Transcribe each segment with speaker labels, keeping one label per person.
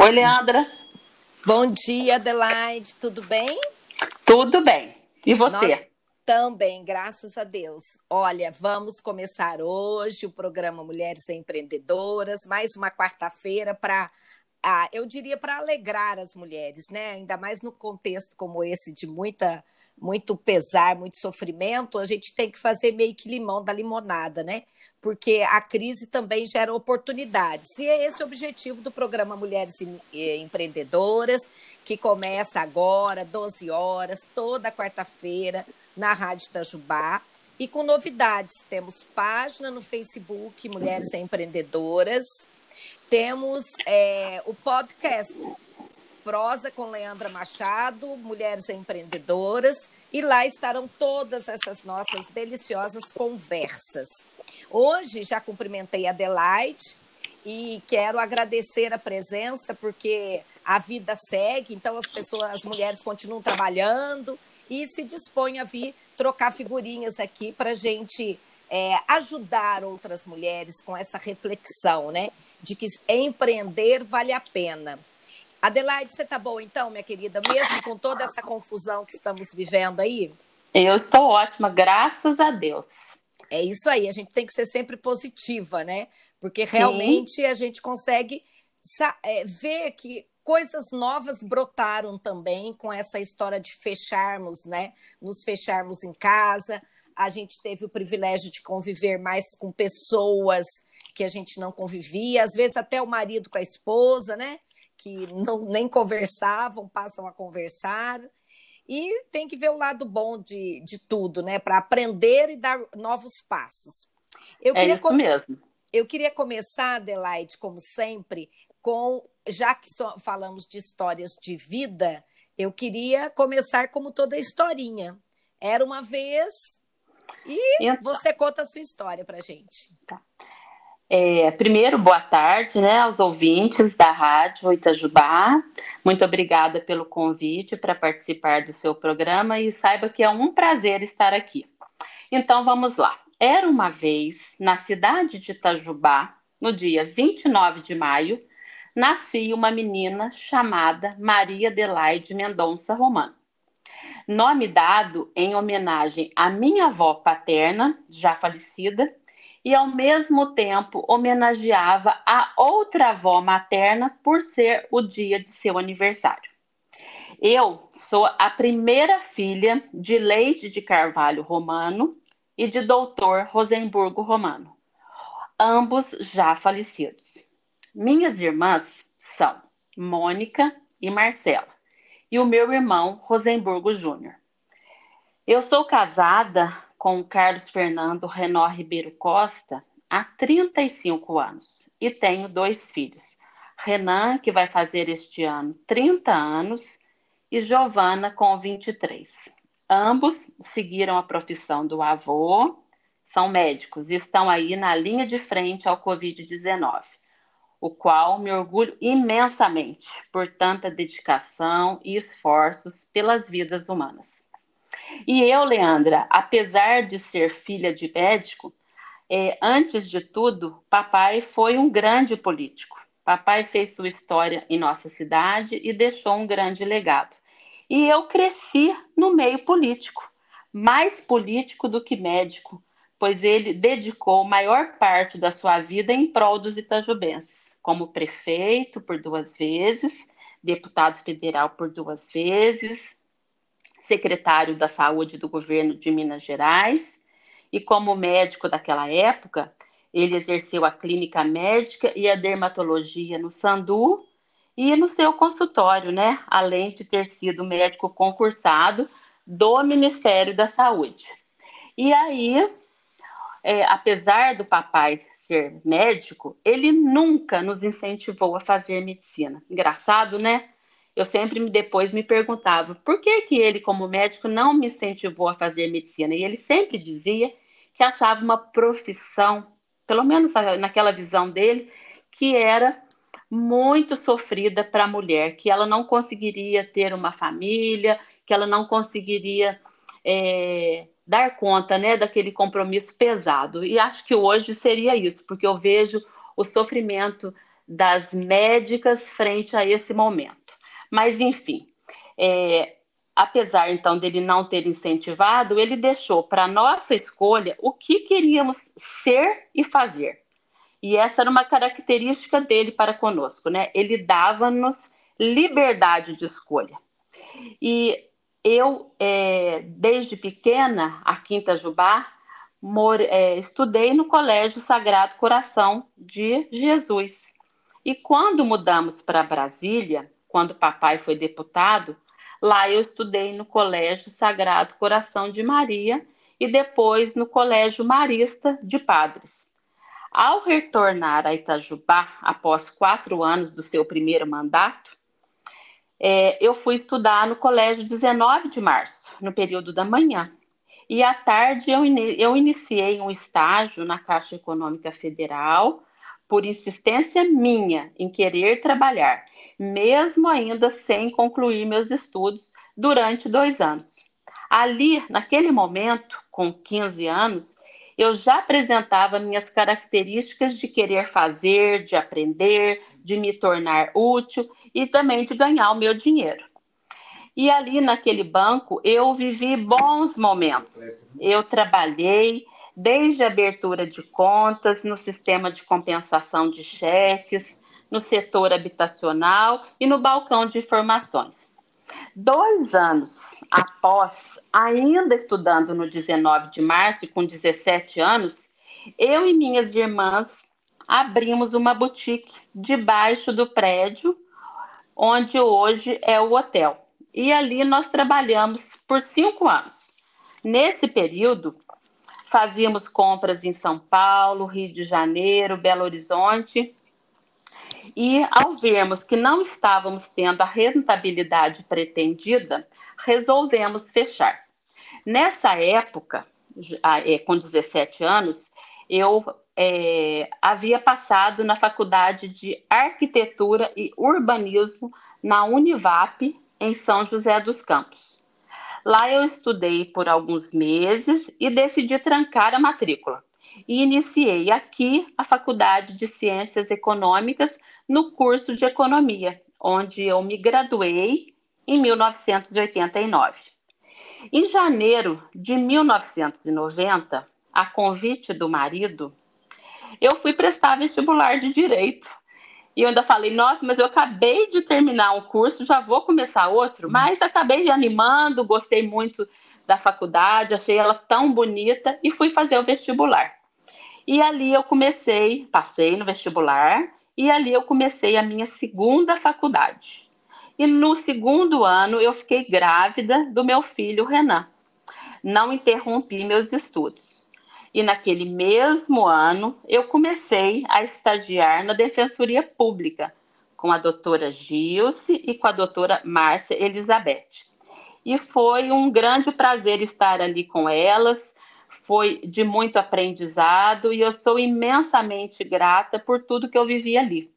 Speaker 1: Oi, Leandra.
Speaker 2: Bom dia, Adelaide. Tudo bem?
Speaker 1: Tudo bem. E você? Nós
Speaker 2: também, graças a Deus. Olha, vamos começar hoje o programa Mulheres Empreendedoras, mais uma quarta-feira para ah, eu diria para alegrar as mulheres, né? Ainda mais no contexto como esse de muita muito pesar, muito sofrimento, a gente tem que fazer meio que limão da limonada, né? Porque a crise também gera oportunidades. E é esse o objetivo do programa Mulheres Empreendedoras, que começa agora, 12 horas, toda quarta-feira, na Rádio Itajubá. E com novidades, temos página no Facebook Mulheres Empreendedoras, temos é, o podcast Prosa com Leandra Machado, Mulheres Empreendedoras, e lá estarão todas essas nossas deliciosas conversas. Hoje já cumprimentei a Adelaide e quero agradecer a presença, porque a vida segue, então as pessoas, as mulheres continuam trabalhando e se dispõem a vir trocar figurinhas aqui para a gente é, ajudar outras mulheres com essa reflexão, né? De que empreender vale a pena. Adelaide, você tá boa então, minha querida, mesmo com toda essa confusão que estamos vivendo aí?
Speaker 1: Eu estou ótima, graças a Deus.
Speaker 2: É isso aí, a gente tem que ser sempre positiva, né? Porque realmente Sim. a gente consegue é, ver que coisas novas brotaram também com essa história de fecharmos, né? Nos fecharmos em casa. A gente teve o privilégio de conviver mais com pessoas que a gente não convivia, às vezes até o marido com a esposa, né? Que não, nem conversavam, passam a conversar. E tem que ver o lado bom de, de tudo, né? Para aprender e dar novos passos.
Speaker 1: Eu é isso mesmo.
Speaker 2: Eu queria começar, Adelaide, como sempre, com já que so, falamos de histórias de vida, eu queria começar como toda historinha. Era uma vez e então, você conta a sua história para gente. Tá.
Speaker 1: É, primeiro, boa tarde né, aos ouvintes da Rádio Itajubá. Muito obrigada pelo convite para participar do seu programa e saiba que é um prazer estar aqui. Então vamos lá. Era uma vez, na cidade de Itajubá, no dia 29 de maio, nascia uma menina chamada Maria Adelaide Mendonça Romano. Nome dado em homenagem à minha avó paterna, já falecida, e ao mesmo tempo homenageava a outra avó materna por ser o dia de seu aniversário. Eu sou a primeira filha de Leide de Carvalho Romano e de Doutor Rosenburgo Romano, ambos já falecidos. Minhas irmãs são Mônica e Marcela, e o meu irmão Rosenburgo Júnior. Eu sou casada com Carlos Fernando Renó Ribeiro Costa há 35 anos e tenho dois filhos. Renan, que vai fazer este ano 30 anos, e Giovana, com 23. Ambos seguiram a profissão do avô, são médicos e estão aí na linha de frente ao Covid-19, o qual me orgulho imensamente por tanta dedicação e esforços pelas vidas humanas. E eu, Leandra, apesar de ser filha de médico, é, antes de tudo, papai foi um grande político. Papai fez sua história em nossa cidade e deixou um grande legado. E eu cresci no meio político, mais político do que médico, pois ele dedicou maior parte da sua vida em prol dos itajubenses, como prefeito por duas vezes, deputado federal por duas vezes, secretário da Saúde do governo de Minas Gerais, e como médico daquela época, ele exerceu a clínica médica e a dermatologia no Sandu e no seu consultório, né? Além de ter sido médico concursado do Ministério da Saúde. E aí, é, apesar do papai ser médico, ele nunca nos incentivou a fazer medicina. Engraçado, né? Eu sempre depois me perguntava por que, que ele, como médico, não me incentivou a fazer medicina. E ele sempre dizia que achava uma profissão, pelo menos naquela visão dele, que era muito sofrida para a mulher, que ela não conseguiria ter uma família, que ela não conseguiria é, dar conta né, daquele compromisso pesado. E acho que hoje seria isso, porque eu vejo o sofrimento das médicas frente a esse momento. Mas, enfim, é, apesar então dele não ter incentivado, ele deixou para nossa escolha o que queríamos ser e fazer. E essa era uma característica dele para conosco, né? Ele dava-nos liberdade de escolha. E eu, é, desde pequena, a Quinta Jubá, more, é, estudei no Colégio Sagrado Coração de Jesus. E quando mudamos para Brasília, quando papai foi deputado, lá eu estudei no Colégio Sagrado Coração de Maria e depois no Colégio Marista de Padres. Ao retornar a Itajubá, após quatro anos do seu primeiro mandato, é, eu fui estudar no Colégio 19 de Março, no período da manhã. E à tarde eu, eu iniciei um estágio na Caixa Econômica Federal, por insistência minha em querer trabalhar, mesmo ainda sem concluir meus estudos durante dois anos. Ali, naquele momento, com 15 anos, eu já apresentava minhas características de querer fazer, de aprender, de me tornar útil e também de ganhar o meu dinheiro. E ali naquele banco eu vivi bons momentos. Eu trabalhei desde a abertura de contas, no sistema de compensação de cheques, no setor habitacional e no balcão de informações. Dois anos após, ainda estudando no 19 de março, com 17 anos, eu e minhas irmãs abrimos uma boutique debaixo do prédio onde hoje é o hotel. E ali nós trabalhamos por cinco anos. Nesse período, fazíamos compras em São Paulo, Rio de Janeiro, Belo Horizonte. E ao vermos que não estávamos tendo a rentabilidade pretendida, resolvemos fechar. Nessa época, é, com 17 anos, eu é, havia passado na Faculdade de Arquitetura e Urbanismo na Univap, em São José dos Campos. Lá eu estudei por alguns meses e decidi trancar a matrícula. E iniciei aqui a Faculdade de Ciências Econômicas no curso de Economia, onde eu me graduei em 1989. Em janeiro de 1990, a convite do marido, eu fui prestar vestibular de direito. E eu ainda falei, nossa, mas eu acabei de terminar um curso, já vou começar outro. Uhum. Mas acabei animando, gostei muito da faculdade, achei ela tão bonita e fui fazer o vestibular. E ali eu comecei, passei no vestibular, e ali eu comecei a minha segunda faculdade. E no segundo ano eu fiquei grávida do meu filho Renan. Não interrompi meus estudos e naquele mesmo ano eu comecei a estagiar na Defensoria Pública com a doutora Gilce e com a doutora Márcia Elizabeth. E foi um grande prazer estar ali com elas, foi de muito aprendizado e eu sou imensamente grata por tudo que eu vivi ali.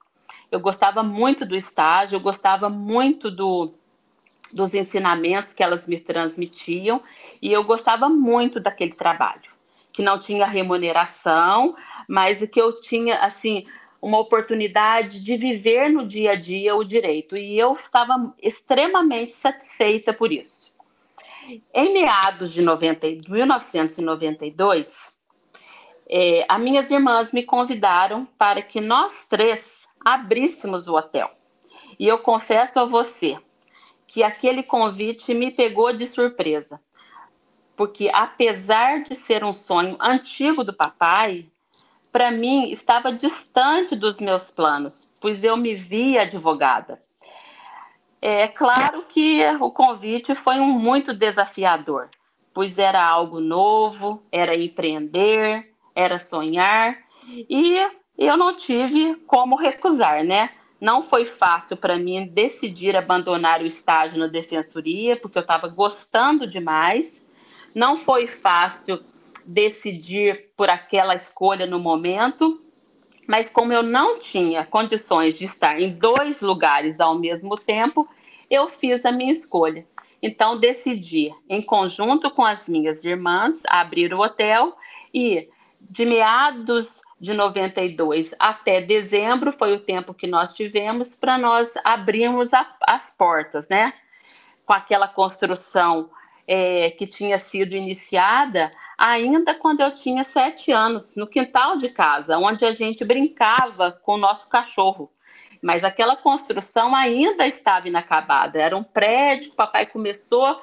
Speaker 1: Eu gostava muito do estágio, eu gostava muito do, dos ensinamentos que elas me transmitiam e eu gostava muito daquele trabalho que não tinha remuneração, mas que eu tinha assim uma oportunidade de viver no dia a dia o direito e eu estava extremamente satisfeita por isso. Em meados de 90, 1992, é, as minhas irmãs me convidaram para que nós três abríssemos o hotel. E eu confesso a você que aquele convite me pegou de surpresa, porque apesar de ser um sonho antigo do papai, para mim estava distante dos meus planos, pois eu me via advogada. É claro que o convite foi um muito desafiador, pois era algo novo, era empreender, era sonhar, e eu não tive como recusar, né? Não foi fácil para mim decidir abandonar o estágio na defensoria, porque eu estava gostando demais não foi fácil decidir por aquela escolha no momento, mas como eu não tinha condições de estar em dois lugares ao mesmo tempo, eu fiz a minha escolha. Então decidi, em conjunto com as minhas irmãs, abrir o hotel e de meados de 92 até dezembro foi o tempo que nós tivemos para nós abrirmos a, as portas, né? Com aquela construção é, que tinha sido iniciada ainda quando eu tinha sete anos, no quintal de casa, onde a gente brincava com o nosso cachorro. Mas aquela construção ainda estava inacabada. Era um prédio que o papai começou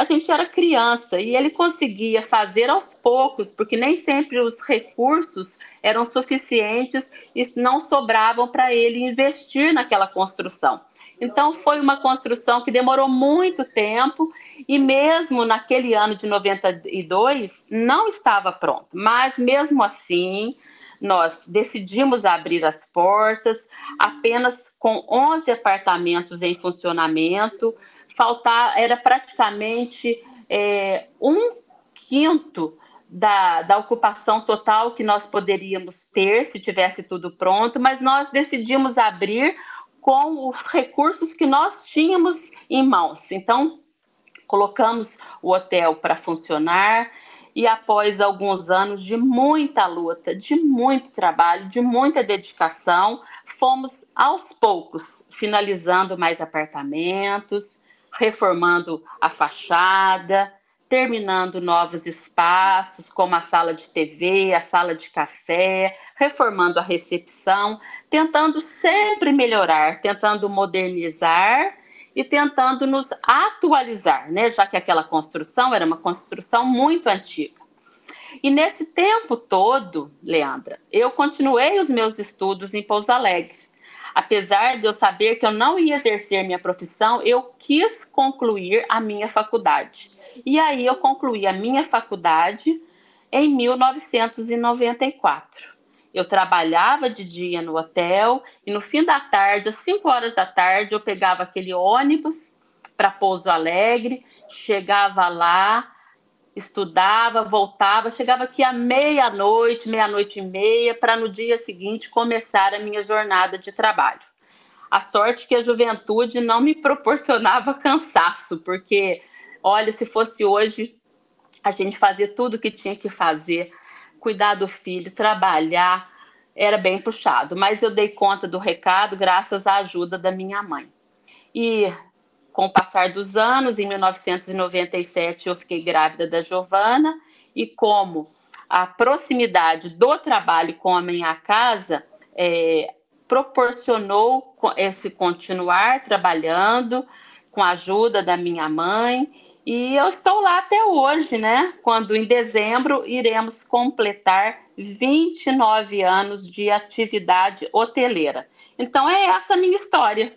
Speaker 1: a gente era criança e ele conseguia fazer aos poucos, porque nem sempre os recursos eram suficientes e não sobravam para ele investir naquela construção. Então, foi uma construção que demorou muito tempo e, mesmo naquele ano de 92, não estava pronto. Mas, mesmo assim, nós decidimos abrir as portas, apenas com 11 apartamentos em funcionamento, faltar, era praticamente é, um quinto da, da ocupação total que nós poderíamos ter se tivesse tudo pronto, mas nós decidimos abrir com os recursos que nós tínhamos em mãos. Então, colocamos o hotel para funcionar e após alguns anos de muita luta, de muito trabalho, de muita dedicação, fomos aos poucos finalizando mais apartamentos, reformando a fachada, terminando novos espaços, como a sala de TV, a sala de café, reformando a recepção, tentando sempre melhorar, tentando modernizar e tentando nos atualizar, né? Já que aquela construção era uma construção muito antiga. E nesse tempo todo, Leandra, eu continuei os meus estudos em Pouso Alegre apesar de eu saber que eu não ia exercer minha profissão, eu quis concluir a minha faculdade. E aí eu concluí a minha faculdade em 1994. Eu trabalhava de dia no hotel e no fim da tarde, às 5 horas da tarde, eu pegava aquele ônibus para Pouso Alegre, chegava lá, estudava, voltava, chegava aqui à meia-noite, meia-noite e meia, para no dia seguinte começar a minha jornada de trabalho. A sorte que a juventude não me proporcionava cansaço, porque, olha, se fosse hoje, a gente fazia tudo o que tinha que fazer, cuidar do filho, trabalhar, era bem puxado. Mas eu dei conta do recado graças à ajuda da minha mãe. E com o passar dos anos, em 1997 eu fiquei grávida da Giovana e como a proximidade do trabalho com a minha casa é, proporcionou esse continuar trabalhando com a ajuda da minha mãe e eu estou lá até hoje, né? Quando em dezembro iremos completar 29 anos de atividade hoteleira. Então é essa a minha história.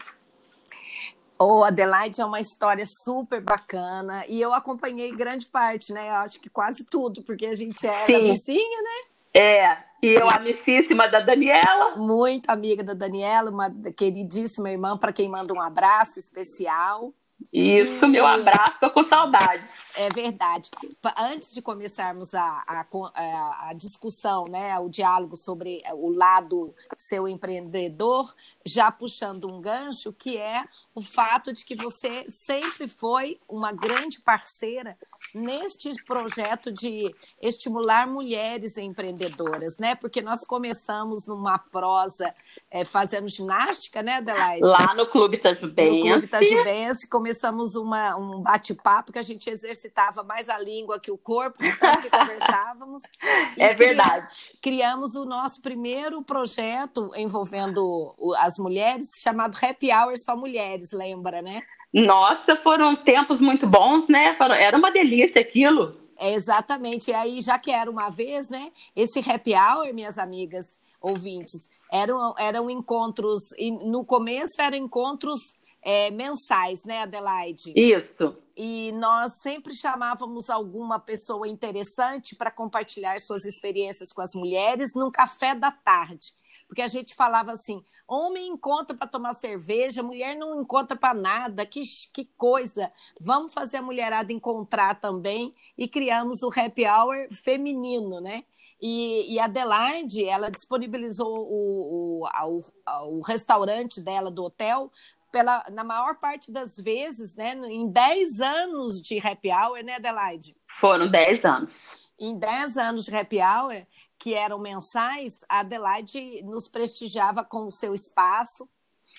Speaker 2: O Adelaide é uma história super bacana e eu acompanhei grande parte, né? Eu acho que quase tudo, porque a gente é Sim. vizinha, né?
Speaker 1: É, e eu amicíssima da Daniela.
Speaker 2: Muito amiga da Daniela, uma queridíssima irmã para quem manda um abraço especial.
Speaker 1: Isso, e... meu abraço, tô com saudades.
Speaker 2: É verdade. Antes de começarmos a, a, a, discussão, né, o diálogo sobre o lado seu empreendedor, já puxando um gancho, que é o fato de que você sempre foi uma grande parceira neste projeto de estimular mulheres empreendedoras, né? Porque nós começamos numa prosa é, fazendo ginástica, né, Adelaide?
Speaker 1: Lá no Clube Tajubense.
Speaker 2: No Clube Tajubense, começamos uma, um bate-papo que a gente exercitava mais a língua que o corpo, de tanto que conversávamos.
Speaker 1: é verdade.
Speaker 2: Criamos o nosso primeiro projeto envolvendo as mulheres, chamado Happy Hour Só Mulheres, lembra, né?
Speaker 1: Nossa, foram tempos muito bons, né? Era uma delícia aquilo.
Speaker 2: É, exatamente. E aí, já que era uma vez, né? Esse happy hour, minhas amigas ouvintes, eram, eram encontros, no começo eram encontros é, mensais, né, Adelaide?
Speaker 1: Isso.
Speaker 2: E nós sempre chamávamos alguma pessoa interessante para compartilhar suas experiências com as mulheres num café da tarde. Porque a gente falava assim: Homem encontra para tomar cerveja, mulher não encontra para nada, que, que coisa. Vamos fazer a mulherada encontrar também e criamos o happy hour feminino, né? E, e a Adelaide, ela disponibilizou o, o, o, o restaurante dela do hotel pela, na maior parte das vezes, né, em 10 anos de happy hour, né, Adelaide?
Speaker 1: Foram 10 anos.
Speaker 2: Em 10 anos de happy hour, que eram mensais, a Adelaide nos prestigiava com o seu espaço.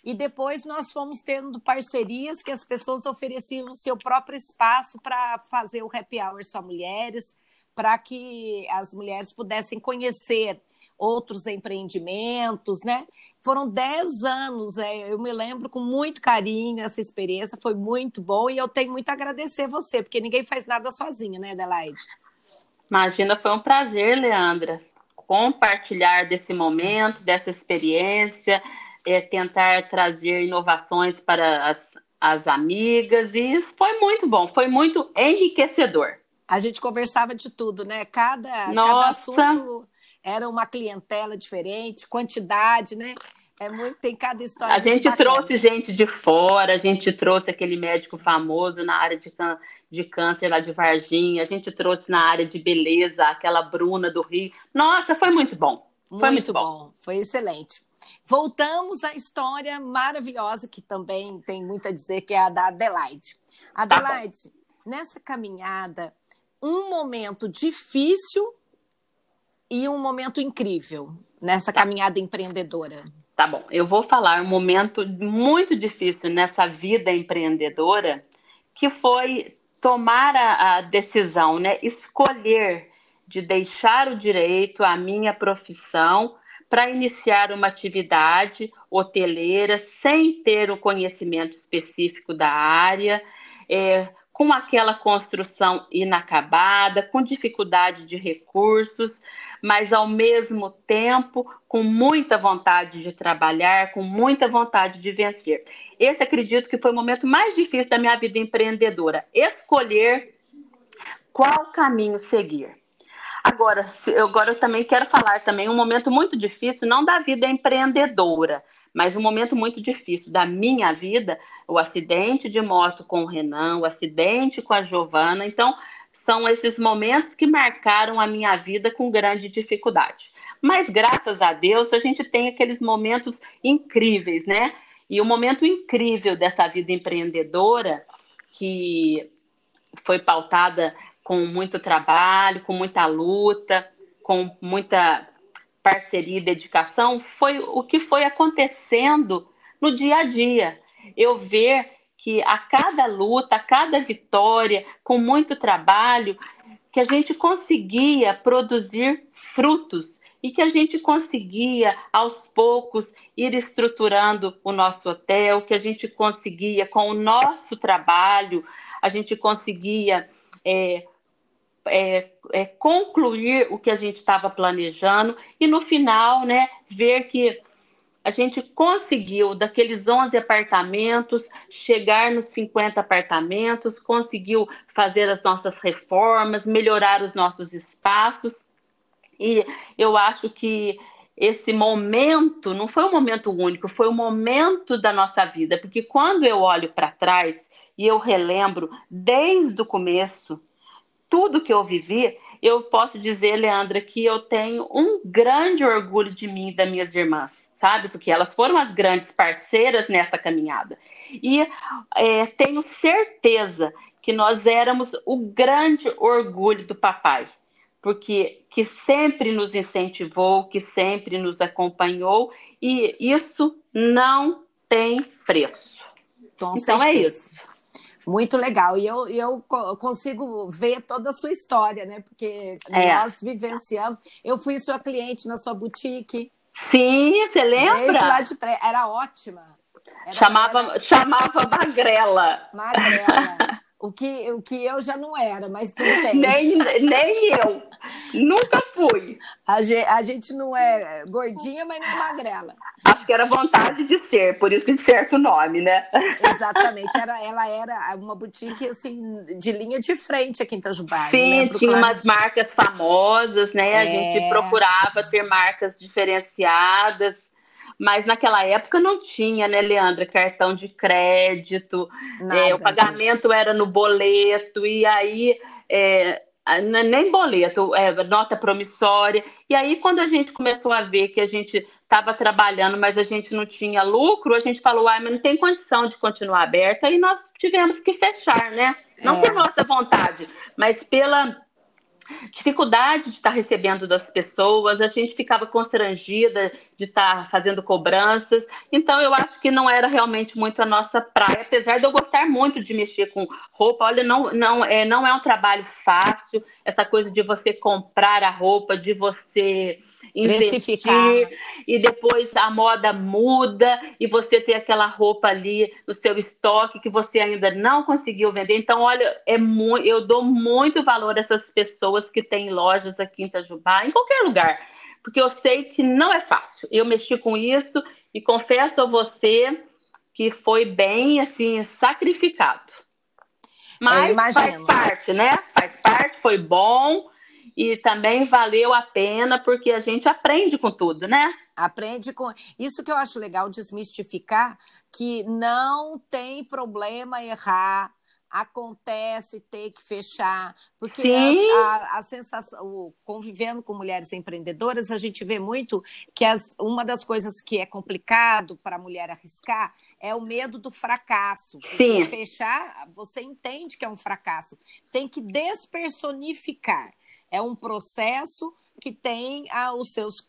Speaker 2: E depois nós fomos tendo parcerias que as pessoas ofereciam o seu próprio espaço para fazer o happy hour só mulheres, para que as mulheres pudessem conhecer outros empreendimentos, né? Foram dez anos, é, eu me lembro com muito carinho essa experiência, foi muito bom e eu tenho muito a agradecer você, porque ninguém faz nada sozinha, né, Adelaide?
Speaker 1: Imagina, foi um prazer, Leandra, compartilhar desse momento, dessa experiência, é, tentar trazer inovações para as, as amigas, e isso foi muito bom, foi muito enriquecedor.
Speaker 2: A gente conversava de tudo, né? Cada, cada assunto era uma clientela diferente, quantidade, né? É muito, tem cada história.
Speaker 1: A gente trouxe gente de fora, a gente trouxe aquele médico famoso na área de, de câncer lá de Varginha, a gente trouxe na área de beleza aquela Bruna do Rio. Nossa, foi muito bom. Foi muito, muito bom. bom.
Speaker 2: Foi excelente. Voltamos à história maravilhosa que também tem muito a dizer, que é a da Adelaide. Adelaide, tá nessa caminhada, um momento difícil e um momento incrível nessa tá. caminhada empreendedora?
Speaker 1: Tá bom, eu vou falar um momento muito difícil nessa vida empreendedora, que foi tomar a, a decisão, né? Escolher de deixar o direito, a minha profissão, para iniciar uma atividade hoteleira sem ter o conhecimento específico da área, é, com aquela construção inacabada, com dificuldade de recursos, mas ao mesmo tempo com muita vontade de trabalhar, com muita vontade de vencer. Esse acredito que foi o momento mais difícil da minha vida empreendedora, escolher qual caminho seguir. Agora, agora eu também quero falar também um momento muito difícil, não da vida empreendedora, mas um momento muito difícil da minha vida, o acidente de moto com o Renan, o acidente com a Giovana. Então, são esses momentos que marcaram a minha vida com grande dificuldade. Mas graças a Deus, a gente tem aqueles momentos incríveis, né? E o momento incrível dessa vida empreendedora, que foi pautada com muito trabalho, com muita luta, com muita parceria e dedicação foi o que foi acontecendo no dia a dia. Eu ver que a cada luta, a cada vitória, com muito trabalho, que a gente conseguia produzir frutos e que a gente conseguia, aos poucos, ir estruturando o nosso hotel, que a gente conseguia, com o nosso trabalho, a gente conseguia é, é, é, concluir o que a gente estava planejando e no final, né, ver que a gente conseguiu, daqueles 11 apartamentos, chegar nos 50 apartamentos, conseguiu fazer as nossas reformas, melhorar os nossos espaços. E eu acho que esse momento não foi um momento único, foi um momento da nossa vida, porque quando eu olho para trás e eu relembro desde o começo, tudo que eu vivi, eu posso dizer, Leandra, que eu tenho um grande orgulho de mim e das minhas irmãs, sabe? Porque elas foram as grandes parceiras nessa caminhada. E é, tenho certeza que nós éramos o grande orgulho do papai, porque que sempre nos incentivou, que sempre nos acompanhou, e isso não tem preço.
Speaker 2: Com então é certeza. é isso. Muito legal. E eu, eu consigo ver toda a sua história, né? Porque é. nós vivenciamos. Eu fui sua cliente na sua boutique.
Speaker 1: Sim, você lembra?
Speaker 2: De. Era ótima.
Speaker 1: Era, chamava, era... chamava Magrela.
Speaker 2: Magrela. O que, o que eu já não era, mas tudo bem.
Speaker 1: Nem, nem eu. Nunca fui.
Speaker 2: A gente, a gente não é gordinha, mas nem magrela.
Speaker 1: Acho que era vontade de ser, por isso que de certo nome, né?
Speaker 2: Exatamente. Era, ela era uma boutique assim, de linha de frente aqui em Itajubá.
Speaker 1: Sim, tinha umas marcas famosas, né? É... A gente procurava ter marcas diferenciadas mas naquela época não tinha, né, Leandra, cartão de crédito, é, o pagamento disso. era no boleto, e aí é, nem boleto, é, nota promissória. E aí, quando a gente começou a ver que a gente estava trabalhando, mas a gente não tinha lucro, a gente falou, ah, mas não tem condição de continuar aberta, e nós tivemos que fechar, né? Não é. por nossa vontade, mas pela dificuldade de estar recebendo das pessoas, a gente ficava constrangida de estar fazendo cobranças. Então, eu acho que não era realmente muito a nossa praia, apesar de eu gostar muito de mexer com roupa. Olha, não, não, é, não é um trabalho fácil, essa coisa de você comprar a roupa, de você investir e depois a moda muda e você tem aquela roupa ali no seu estoque que você ainda não conseguiu vender. Então, olha, é muito, eu dou muito valor a essas pessoas que têm lojas aqui em Itajubá, em qualquer lugar, porque eu sei que não é fácil. Eu mexi com isso e confesso a você que foi bem assim sacrificado. Mas faz parte, né? Faz parte, foi bom e também valeu a pena porque a gente aprende com tudo, né?
Speaker 2: Aprende com. Isso que eu acho legal desmistificar que não tem problema errar, acontece ter que fechar, porque a, a, a, sensação, o, convivendo com mulheres empreendedoras, a gente vê muito que as, uma das coisas que é complicado para a mulher arriscar é o medo do fracasso. Sim. Fechar, você entende que é um fracasso, tem que despersonificar. É um processo que tem ah, os seus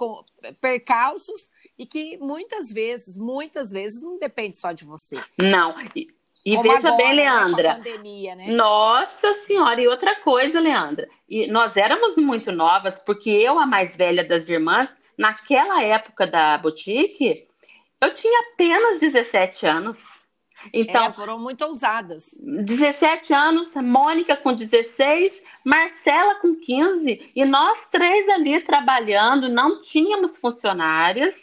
Speaker 2: percalços e que muitas vezes, muitas vezes, não depende só de você.
Speaker 1: Não. E, e veja agora, bem, né, Leandra. Né, pandemia, né? Nossa Senhora, e outra coisa, Leandra. E nós éramos muito novas, porque eu, a mais velha das irmãs, naquela época da boutique, eu tinha apenas 17 anos.
Speaker 2: Então, é, foram muito ousadas.
Speaker 1: 17 anos, Mônica com 16, Marcela com 15, e nós três ali trabalhando, não tínhamos funcionárias,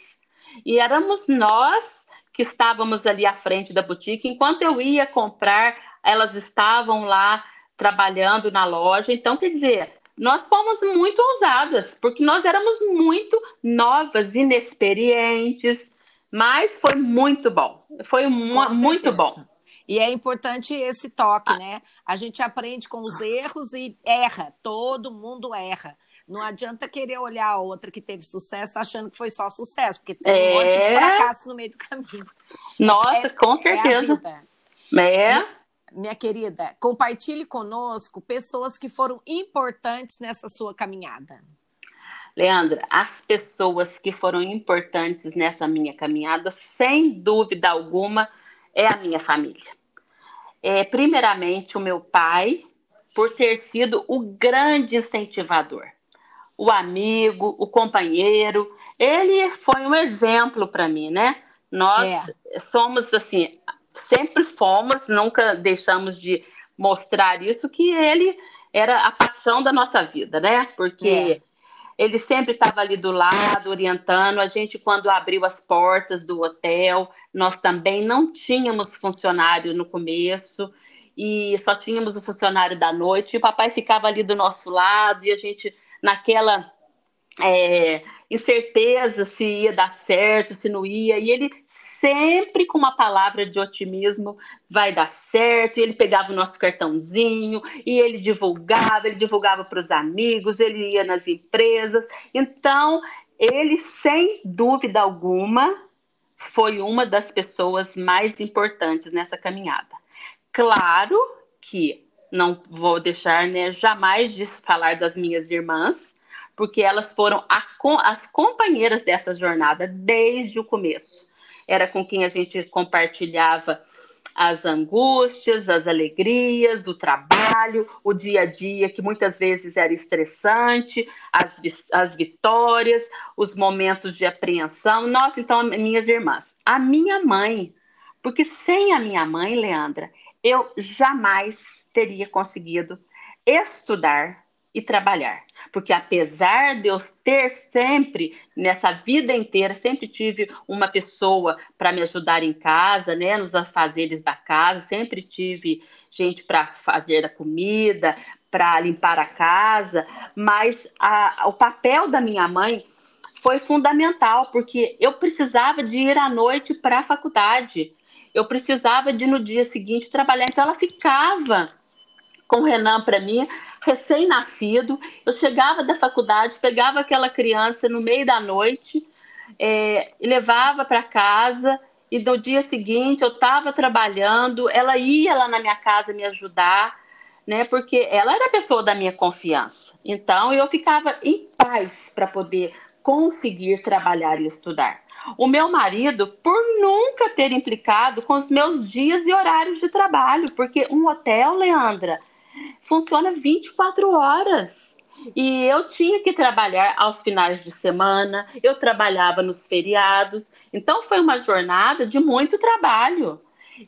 Speaker 1: e éramos nós que estávamos ali à frente da boutique. Enquanto eu ia comprar, elas estavam lá trabalhando na loja. Então, quer dizer, nós fomos muito ousadas, porque nós éramos muito novas, inexperientes, mas foi muito bom. Foi muito bom.
Speaker 2: E é importante esse toque, ah. né? A gente aprende com os erros e erra. Todo mundo erra. Não adianta querer olhar a outra que teve sucesso achando que foi só sucesso, porque tem é... um monte de fracasso no meio do caminho.
Speaker 1: Nossa, é, com certeza. É. é.
Speaker 2: Minha, minha querida, compartilhe conosco pessoas que foram importantes nessa sua caminhada.
Speaker 1: Leandra, as pessoas que foram importantes nessa minha caminhada, sem dúvida alguma, é a minha família. É, primeiramente, o meu pai, por ter sido o grande incentivador, o amigo, o companheiro. Ele foi um exemplo para mim, né? Nós é. somos assim, sempre fomos, nunca deixamos de mostrar isso, que ele era a paixão da nossa vida, né? Porque. É ele sempre estava ali do lado, orientando. A gente, quando abriu as portas do hotel, nós também não tínhamos funcionário no começo e só tínhamos o funcionário da noite. E o papai ficava ali do nosso lado e a gente, naquela é, incerteza se ia dar certo, se não ia, e ele sempre com uma palavra de otimismo, vai dar certo, e ele pegava o nosso cartãozinho, e ele divulgava, ele divulgava para os amigos, ele ia nas empresas, então ele, sem dúvida alguma, foi uma das pessoas mais importantes nessa caminhada. Claro que não vou deixar né, jamais de falar das minhas irmãs, porque elas foram a, as companheiras dessa jornada desde o começo. Era com quem a gente compartilhava as angústias, as alegrias, o trabalho, o dia a dia, que muitas vezes era estressante, as, as vitórias, os momentos de apreensão. Nossa, então, minhas irmãs, a minha mãe, porque sem a minha mãe, Leandra, eu jamais teria conseguido estudar e trabalhar porque apesar de eu ter sempre, nessa vida inteira, sempre tive uma pessoa para me ajudar em casa, né, nos afazeres da casa, sempre tive gente para fazer a comida, para limpar a casa, mas a, o papel da minha mãe foi fundamental, porque eu precisava de ir à noite para a faculdade, eu precisava de no dia seguinte trabalhar, então ela ficava com o Renan para mim recém-nascido. Eu chegava da faculdade, pegava aquela criança no meio da noite é, levava para casa. E no dia seguinte eu estava trabalhando, ela ia lá na minha casa me ajudar, né? Porque ela era a pessoa da minha confiança. Então eu ficava em paz para poder conseguir trabalhar e estudar. O meu marido, por nunca ter implicado com os meus dias e horários de trabalho, porque um hotel, Leandra, funciona 24 horas. E eu tinha que trabalhar aos finais de semana, eu trabalhava nos feriados. Então foi uma jornada de muito trabalho.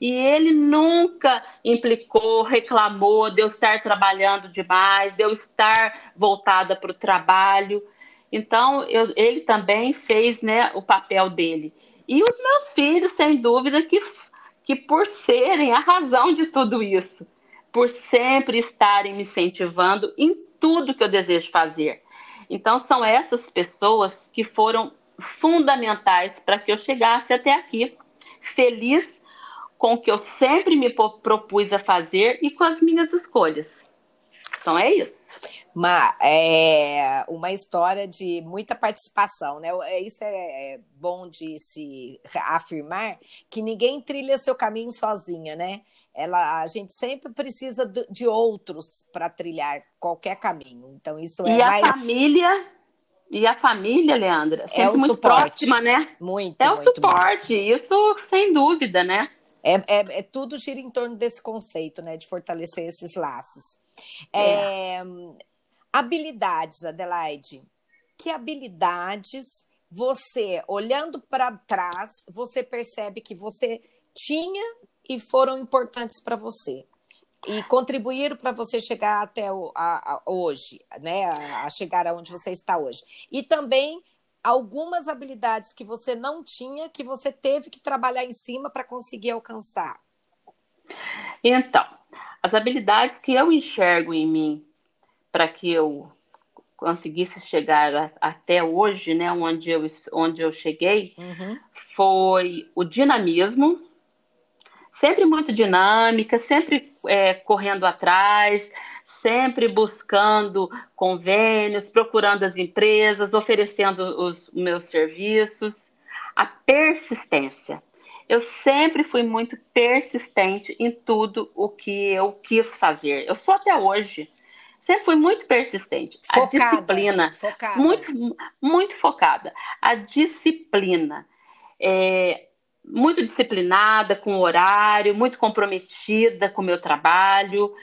Speaker 1: E ele nunca implicou, reclamou de eu estar trabalhando demais, de eu estar voltada para o trabalho. Então, eu, ele também fez né, o papel dele. E os meus filhos, sem dúvida, que, que por serem a razão de tudo isso, por sempre estarem me incentivando em tudo que eu desejo fazer. Então, são essas pessoas que foram fundamentais para que eu chegasse até aqui, feliz com o que eu sempre me propus a fazer e com as minhas escolhas. Então é isso.
Speaker 2: Uma, é uma história de muita participação, né? É, isso é, é bom de se afirmar que ninguém trilha seu caminho sozinha, né? Ela, a gente sempre precisa de outros para trilhar qualquer caminho. Então isso é
Speaker 1: e mais... a família e a família, Leandra, é sempre é o muito suporte. próxima, né?
Speaker 2: Muito.
Speaker 1: É
Speaker 2: o
Speaker 1: suporte, muito. isso sem dúvida, né?
Speaker 2: É, é, é, tudo gira em torno desse conceito, né? De fortalecer esses laços. É. habilidades, Adelaide. Que habilidades você, olhando para trás, você percebe que você tinha e foram importantes para você? E contribuíram para você chegar até o, a, a, hoje, né? A, a chegar aonde você está hoje. E também algumas habilidades que você não tinha, que você teve que trabalhar em cima para conseguir alcançar?
Speaker 1: Então, as habilidades que eu enxergo em mim para que eu conseguisse chegar a, até hoje, né, onde eu, onde eu cheguei, uhum. foi o dinamismo, sempre muito dinâmica, sempre é, correndo atrás, sempre buscando convênios, procurando as empresas, oferecendo os meus serviços. A persistência. Eu sempre fui muito persistente em tudo o que eu quis fazer. Eu sou até hoje. Sempre fui muito persistente.
Speaker 2: Focada,
Speaker 1: a disciplina.
Speaker 2: Focada.
Speaker 1: Muito, muito focada. A disciplina. É, muito disciplinada com o horário, muito comprometida com o meu trabalho.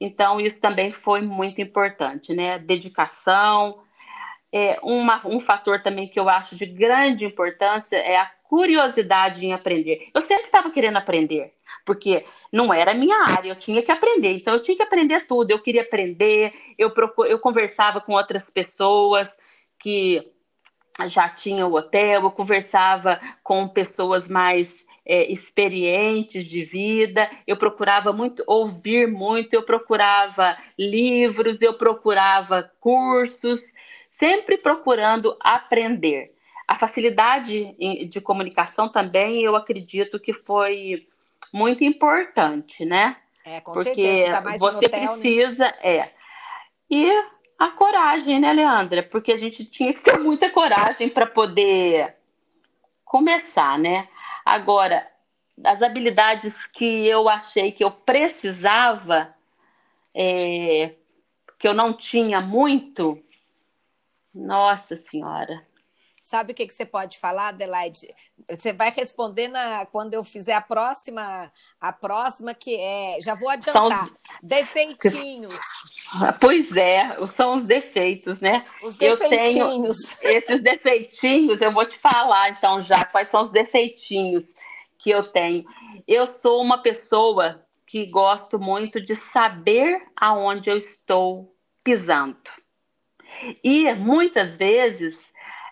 Speaker 1: Então, isso também foi muito importante, né? Dedicação. É, uma, um fator também que eu acho de grande importância é a curiosidade em aprender. Eu sempre estava querendo aprender, porque não era minha área, eu tinha que aprender. Então, eu tinha que aprender tudo. Eu queria aprender, eu, procur, eu conversava com outras pessoas que já tinham o hotel, eu conversava com pessoas mais é, experientes de vida, eu procurava muito ouvir muito, eu procurava livros, eu procurava cursos, sempre procurando aprender. A facilidade de comunicação também eu acredito que foi muito importante, né?
Speaker 2: É, com Porque certeza, mais
Speaker 1: você
Speaker 2: hotel,
Speaker 1: né? precisa, né? é. E a coragem, né, Leandra? Porque a gente tinha que ter muita coragem para poder começar, né? Agora, as habilidades que eu achei que eu precisava, é, que eu não tinha muito, nossa senhora.
Speaker 2: Sabe o que, que você pode falar, Adelaide? Você vai responder na, quando eu fizer a próxima, a próxima que é. Já vou adiantar. Os... Defeitinhos.
Speaker 1: Pois é, são os defeitos, né?
Speaker 2: Os defeitinhos.
Speaker 1: Eu tenho esses defeitinhos, eu vou te falar então já quais são os defeitinhos que eu tenho. Eu sou uma pessoa que gosto muito de saber aonde eu estou pisando. E muitas vezes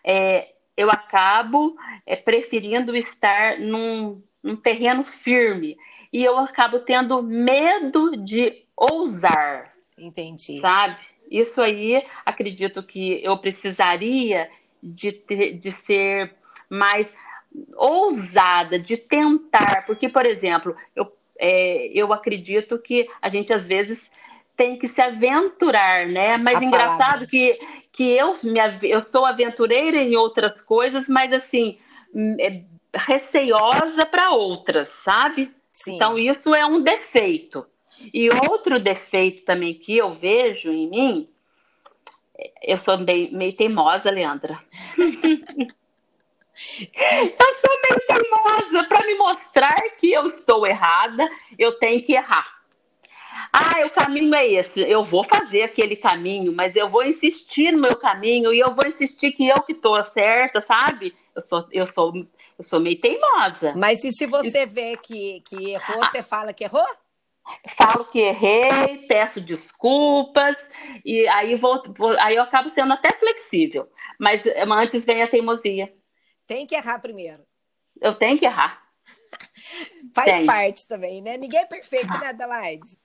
Speaker 1: é, eu acabo é, preferindo estar num, num terreno firme e eu acabo tendo medo de ousar.
Speaker 2: Entendi.
Speaker 1: Sabe? Isso aí, acredito que eu precisaria de, ter, de ser mais ousada, de tentar, porque, por exemplo, eu, é, eu acredito que a gente às vezes tem que se aventurar, né? Mas a engraçado palavra. que, que eu, me, eu sou aventureira em outras coisas, mas assim, é, receiosa para outras, sabe?
Speaker 2: Sim.
Speaker 1: Então, isso é um defeito. E outro defeito também que eu vejo em mim Eu sou meio, meio teimosa, Leandra. eu sou meio teimosa. Para me mostrar que eu estou errada, eu tenho que errar. Ah, o caminho é esse. Eu vou fazer aquele caminho, mas eu vou insistir no meu caminho e eu vou insistir que eu que estou certa, sabe? Eu sou, eu sou, eu sou meio teimosa.
Speaker 2: Mas e se você vê que, que errou, você fala que errou?
Speaker 1: Falo que errei, peço desculpas e aí vou, vou, aí eu acabo sendo até flexível. Mas antes vem a teimosia.
Speaker 2: Tem que errar primeiro.
Speaker 1: Eu tenho que errar.
Speaker 2: Faz Tem. parte também, né? Ninguém é perfeito, né, Adelaide?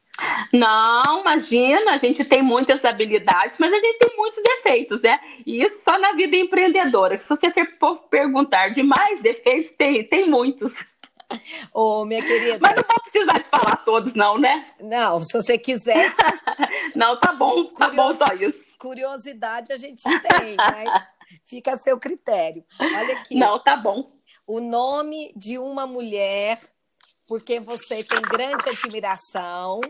Speaker 1: Não, imagina, a gente tem muitas habilidades, mas a gente tem muitos defeitos, né? E isso só na vida empreendedora. Se você for perguntar de mais defeitos, tem, tem muitos.
Speaker 2: Ô, minha querida.
Speaker 1: Mas não vou precisar de falar todos, não, né?
Speaker 2: Não, se você quiser.
Speaker 1: não, tá bom, tá bom só isso.
Speaker 2: Curiosidade a gente tem, mas fica a seu critério. Olha aqui.
Speaker 1: Não, tá bom.
Speaker 2: O nome de uma mulher, porque você tem grande admiração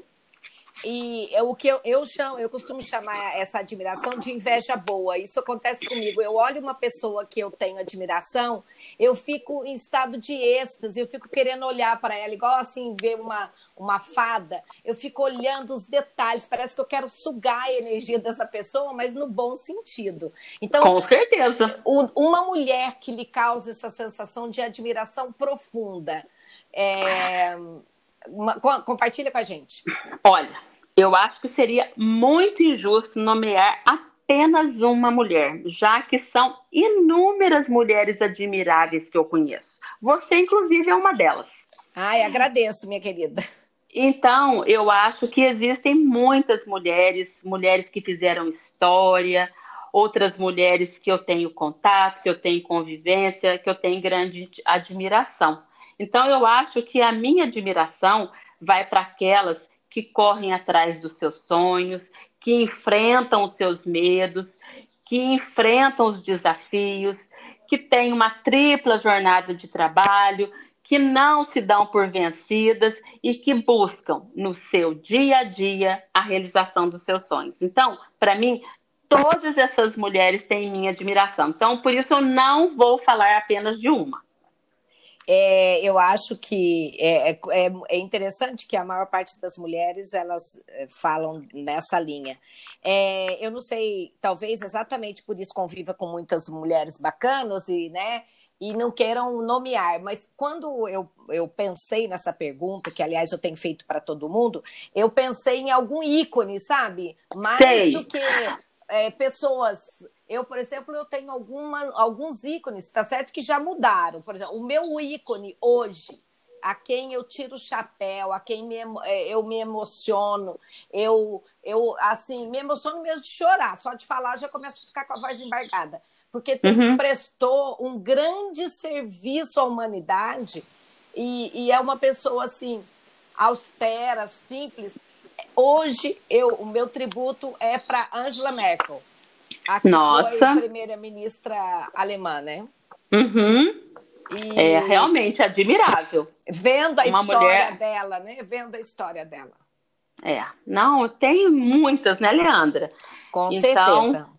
Speaker 2: e é o que eu, eu chamo, eu costumo chamar essa admiração de inveja boa. Isso acontece comigo. Eu olho uma pessoa que eu tenho admiração, eu fico em estado de êxtase, eu fico querendo olhar para ela, igual assim, ver uma, uma fada. Eu fico olhando os detalhes, parece que eu quero sugar a energia dessa pessoa, mas no bom sentido. Então,
Speaker 1: com certeza.
Speaker 2: uma mulher que lhe causa essa sensação de admiração profunda. É uma, compartilha com a gente.
Speaker 1: Olha, eu acho que seria muito injusto nomear apenas uma mulher, já que são inúmeras mulheres admiráveis que eu conheço. Você, inclusive, é uma delas.
Speaker 2: Ai, agradeço, minha querida.
Speaker 1: Então, eu acho que existem muitas mulheres, mulheres que fizeram história, outras mulheres que eu tenho contato, que eu tenho convivência, que eu tenho grande admiração. Então, eu acho que a minha admiração vai para aquelas que correm atrás dos seus sonhos, que enfrentam os seus medos, que enfrentam os desafios, que têm uma tripla jornada de trabalho, que não se dão por vencidas e que buscam no seu dia a dia a realização dos seus sonhos. Então, para mim, todas essas mulheres têm minha admiração. Então, por isso eu não vou falar apenas de uma.
Speaker 2: É, eu acho que é, é, é, é, interessante que a maior parte das mulheres elas é, falam nessa linha. É, eu não sei, talvez exatamente por isso conviva com muitas mulheres bacanas e, né, e não queiram nomear, mas quando eu, eu pensei nessa pergunta, que aliás eu tenho feito para todo mundo, eu pensei em algum ícone, sabe? Mais sei. do que é, pessoas eu, por exemplo, eu tenho alguma, alguns ícones, tá certo que já mudaram. Por exemplo, o meu ícone hoje, a quem eu tiro o chapéu, a quem me, é, eu me emociono, eu, eu assim, me emociono mesmo de chorar, só de falar já começo a ficar com a voz embargada, porque uhum. prestou um grande serviço à humanidade e, e é uma pessoa assim austera, simples. Hoje eu, o meu tributo é para Angela Merkel. A que Nossa. foi a primeira-ministra alemã, né?
Speaker 1: Uhum. E... É realmente admirável.
Speaker 2: Vendo a Uma história mulher... dela, né? Vendo a história dela.
Speaker 1: É, não, tem muitas, né, Leandra?
Speaker 2: Com então, certeza.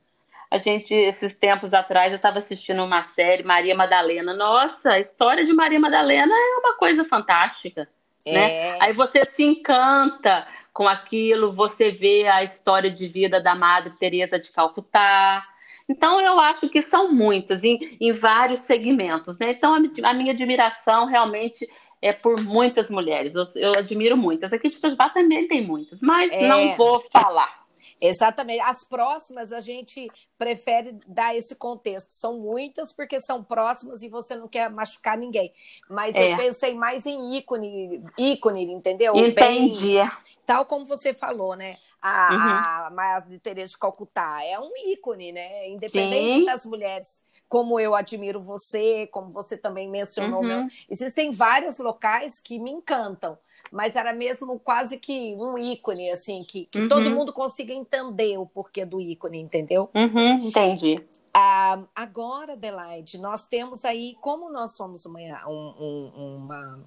Speaker 1: A gente, esses tempos atrás, eu estava assistindo uma série, Maria Madalena. Nossa, a história de Maria Madalena é uma coisa fantástica. É. Né? Aí você se encanta com aquilo, você vê a história de vida da Madre Teresa de Calcutá. Então, eu acho que são muitas, em, em vários segmentos. Né? Então, a, a, minha admiração realmente é por muitas mulheres. Eu, eu admiro muitas. Aqui de Itajubá também tem muitas, mas é... não vou falar.
Speaker 2: Exatamente. As próximas a gente prefere dar esse contexto. São muitas porque são próximas e você não quer machucar ninguém. Mas é. eu pensei mais em ícone, ícone, entendeu?
Speaker 1: Entendi. Bem,
Speaker 2: tal como você falou, né? A, uhum. a Madre Teresa de Calcutá é um ícone, né? Independente Sim. das mulheres como eu admiro você, como você também mencionou. Uhum. Meu, existem vários locais que me encantam mas era mesmo quase que um ícone, assim, que, que uhum. todo mundo consiga entender o porquê do ícone, entendeu?
Speaker 1: Uhum, entendi.
Speaker 2: Ah, agora, Adelaide, nós temos aí, como nós somos uma, um, um, uma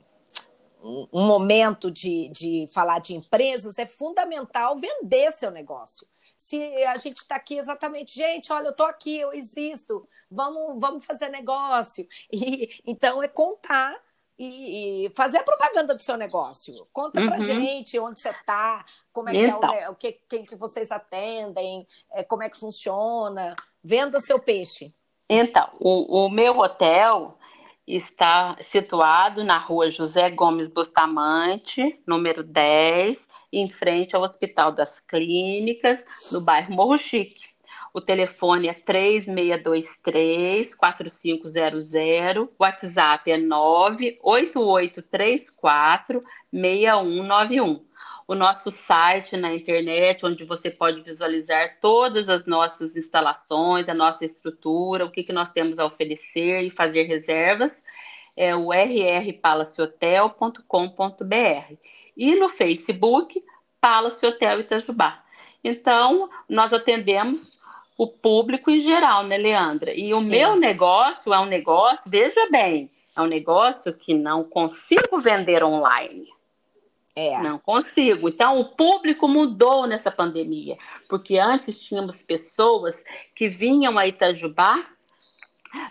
Speaker 2: um momento de, de falar de empresas, é fundamental vender seu negócio. Se a gente está aqui exatamente, gente, olha, eu estou aqui, eu existo, vamos, vamos fazer negócio. E, então, é contar e, e, fazer a propaganda do seu negócio. Conta pra uhum. gente onde você está, como é que é o, então. o que, quem que vocês atendem, é, como é que funciona. Venda seu peixe.
Speaker 1: Então, o, o meu hotel está situado na rua José Gomes Bustamante, número 10, em frente ao Hospital das Clínicas, no bairro Morro Chique. O telefone é 3623-4500, o WhatsApp é 98834-6191 o nosso site na internet, onde você pode visualizar todas as nossas instalações, a nossa estrutura, o que, que nós temos a oferecer e fazer reservas, é o rrpalacehotel.com.br. E no Facebook, Palace Hotel Itajubá. Então, nós atendemos o público em geral, né, Leandra? E o Sim. meu negócio é um negócio, veja bem, é um negócio que não consigo vender online. É. Não consigo. Então, o público mudou nessa pandemia, porque antes tínhamos pessoas que vinham a Itajubá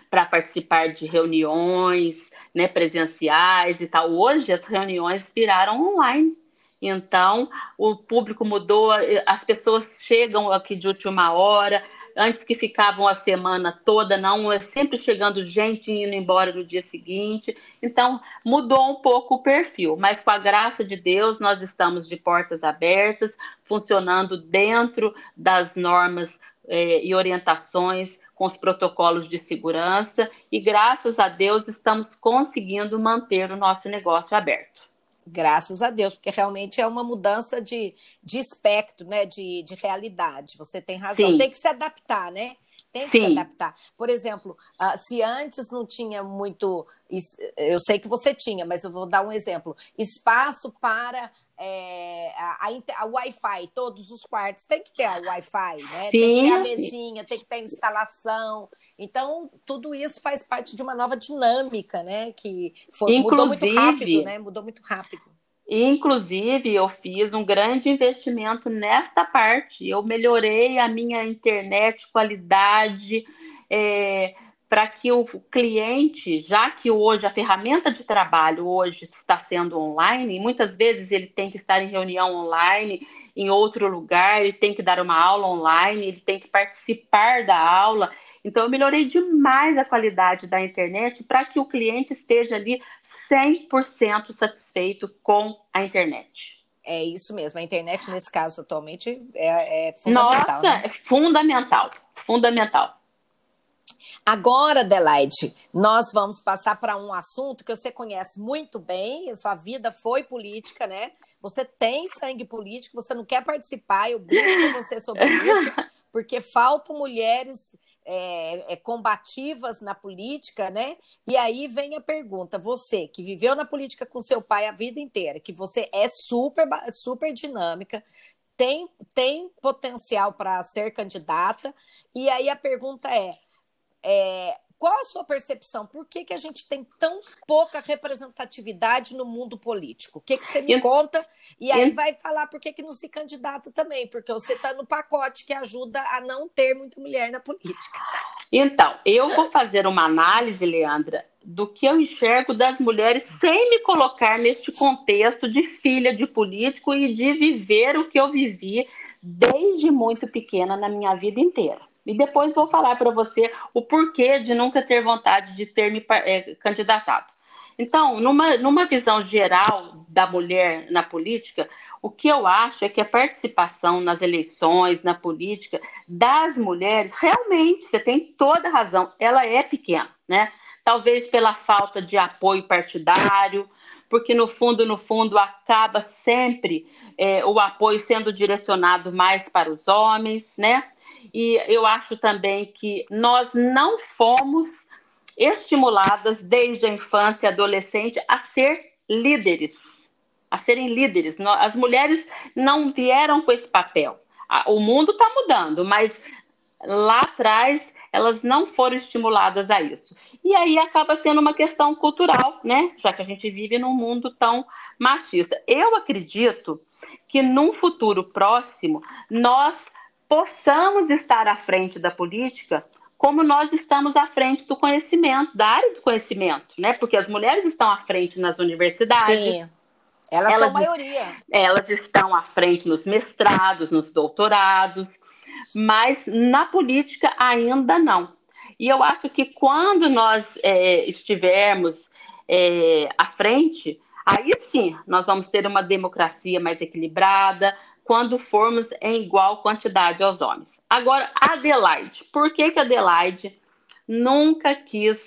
Speaker 1: para participar de reuniões né, presenciais e tal. Hoje, as reuniões viraram online. Então, o público mudou, as pessoas chegam aqui de última hora, antes que ficavam a semana toda, não, é sempre chegando gente indo embora no dia seguinte. Então, mudou um pouco o perfil, mas com a graça de Deus, nós estamos de portas abertas, funcionando dentro das normas eh, e orientações com os protocolos de segurança e graças a Deus estamos conseguindo manter o nosso negócio aberto.
Speaker 2: Graças a Deus, porque realmente é uma mudança de, de espectro, né? De, de realidade. Você tem razão. Sim. Tem que se adaptar, né? Tem que Sim. se adaptar. Por exemplo, uh, se antes não tinha muito. Eu sei que você tinha, mas eu vou dar um exemplo: espaço para é, a, a, a Wi-Fi, todos os quartos tem que ter a Wi-Fi, né? Sim. Tem que ter a mesinha, tem que ter a instalação. Então, tudo isso faz parte de uma nova dinâmica, né? Que foi, mudou muito rápido, né? Mudou muito rápido.
Speaker 1: Inclusive, eu fiz um grande investimento nesta parte. Eu melhorei a minha internet, qualidade, é, para que o cliente, já que hoje a ferramenta de trabalho hoje está sendo online, muitas vezes ele tem que estar em reunião online, em outro lugar, ele tem que dar uma aula online, ele tem que participar da aula. Então, eu melhorei demais a qualidade da internet para que o cliente esteja ali 100% satisfeito com a internet.
Speaker 2: É isso mesmo. A internet, nesse caso, atualmente, é, é fundamental.
Speaker 1: Nossa, né? é fundamental. Fundamental.
Speaker 2: Agora, Adelaide, nós vamos passar para um assunto que você conhece muito bem, sua vida foi política, né? Você tem sangue político, você não quer participar, eu brigo com você sobre isso, porque faltam mulheres é, é, combativas na política, né? E aí vem a pergunta: você que viveu na política com seu pai a vida inteira, que você é super, super dinâmica, tem, tem potencial para ser candidata, e aí a pergunta é, é qual a sua percepção? Por que, que a gente tem tão pouca representatividade no mundo político? O que, que você me eu, conta? E aí eu, vai falar por que, que não se candidata também, porque você está no pacote que ajuda a não ter muita mulher na política.
Speaker 1: Então, eu vou fazer uma análise, Leandra, do que eu enxergo das mulheres sem me colocar neste contexto de filha de político e de viver o que eu vivi desde muito pequena na minha vida inteira. E depois vou falar para você o porquê de nunca ter vontade de ter me é, candidatado. Então, numa, numa visão geral da mulher na política, o que eu acho é que a participação nas eleições, na política, das mulheres, realmente, você tem toda a razão, ela é pequena, né? Talvez pela falta de apoio partidário, porque no fundo, no fundo, acaba sempre é, o apoio sendo direcionado mais para os homens, né? E eu acho também que nós não fomos estimuladas desde a infância e adolescente a ser líderes, a serem líderes. As mulheres não vieram com esse papel. O mundo está mudando, mas lá atrás elas não foram estimuladas a isso. E aí acaba sendo uma questão cultural, né? Já que a gente vive num mundo tão machista. Eu acredito que num futuro próximo nós possamos estar à frente da política como nós estamos à frente do conhecimento, da área do conhecimento, né? Porque as mulheres estão à frente nas universidades. Sim.
Speaker 2: Elas, elas são maioria.
Speaker 1: Elas estão à frente nos mestrados, nos doutorados, mas na política ainda não. E eu acho que quando nós é, estivermos é, à frente, aí sim nós vamos ter uma democracia mais equilibrada, quando formos em igual quantidade aos homens. Agora, Adelaide. Por que, que Adelaide nunca quis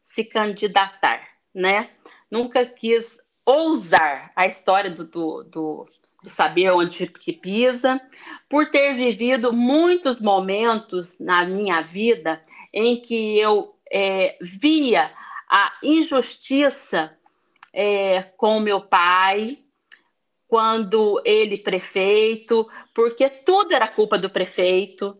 Speaker 1: se candidatar, né? Nunca quis ousar a história do, do, do, do saber onde que pisa, por ter vivido muitos momentos na minha vida em que eu é, via a injustiça é, com meu pai, quando ele prefeito, porque tudo era culpa do prefeito.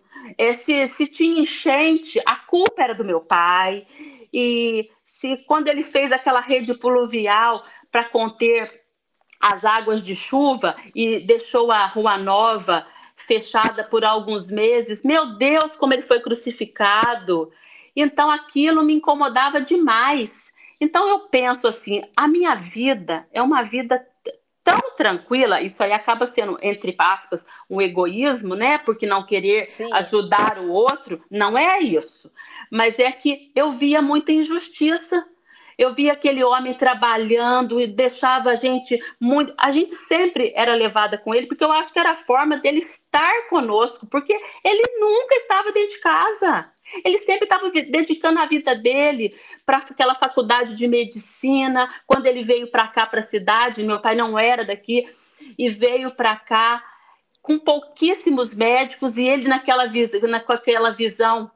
Speaker 1: Se tinha enchente, a culpa era do meu pai. E se quando ele fez aquela rede pluvial para conter as águas de chuva e deixou a Rua Nova fechada por alguns meses, meu Deus, como ele foi crucificado. Então aquilo me incomodava demais. Então eu penso assim, a minha vida é uma vida tão tranquila, isso aí acaba sendo, entre aspas, um egoísmo, né? Porque não querer Sim. ajudar o outro, não é isso. Mas é que eu via muita injustiça. Eu via aquele homem trabalhando e deixava a gente muito. A gente sempre era levada com ele, porque eu acho que era a forma dele estar conosco, porque ele nunca estava dentro de casa. Ele sempre estava dedicando a vida dele para aquela faculdade de medicina. Quando ele veio para cá, para a cidade, meu pai não era daqui, e veio para cá com pouquíssimos médicos, e ele naquela, na, com aquela visão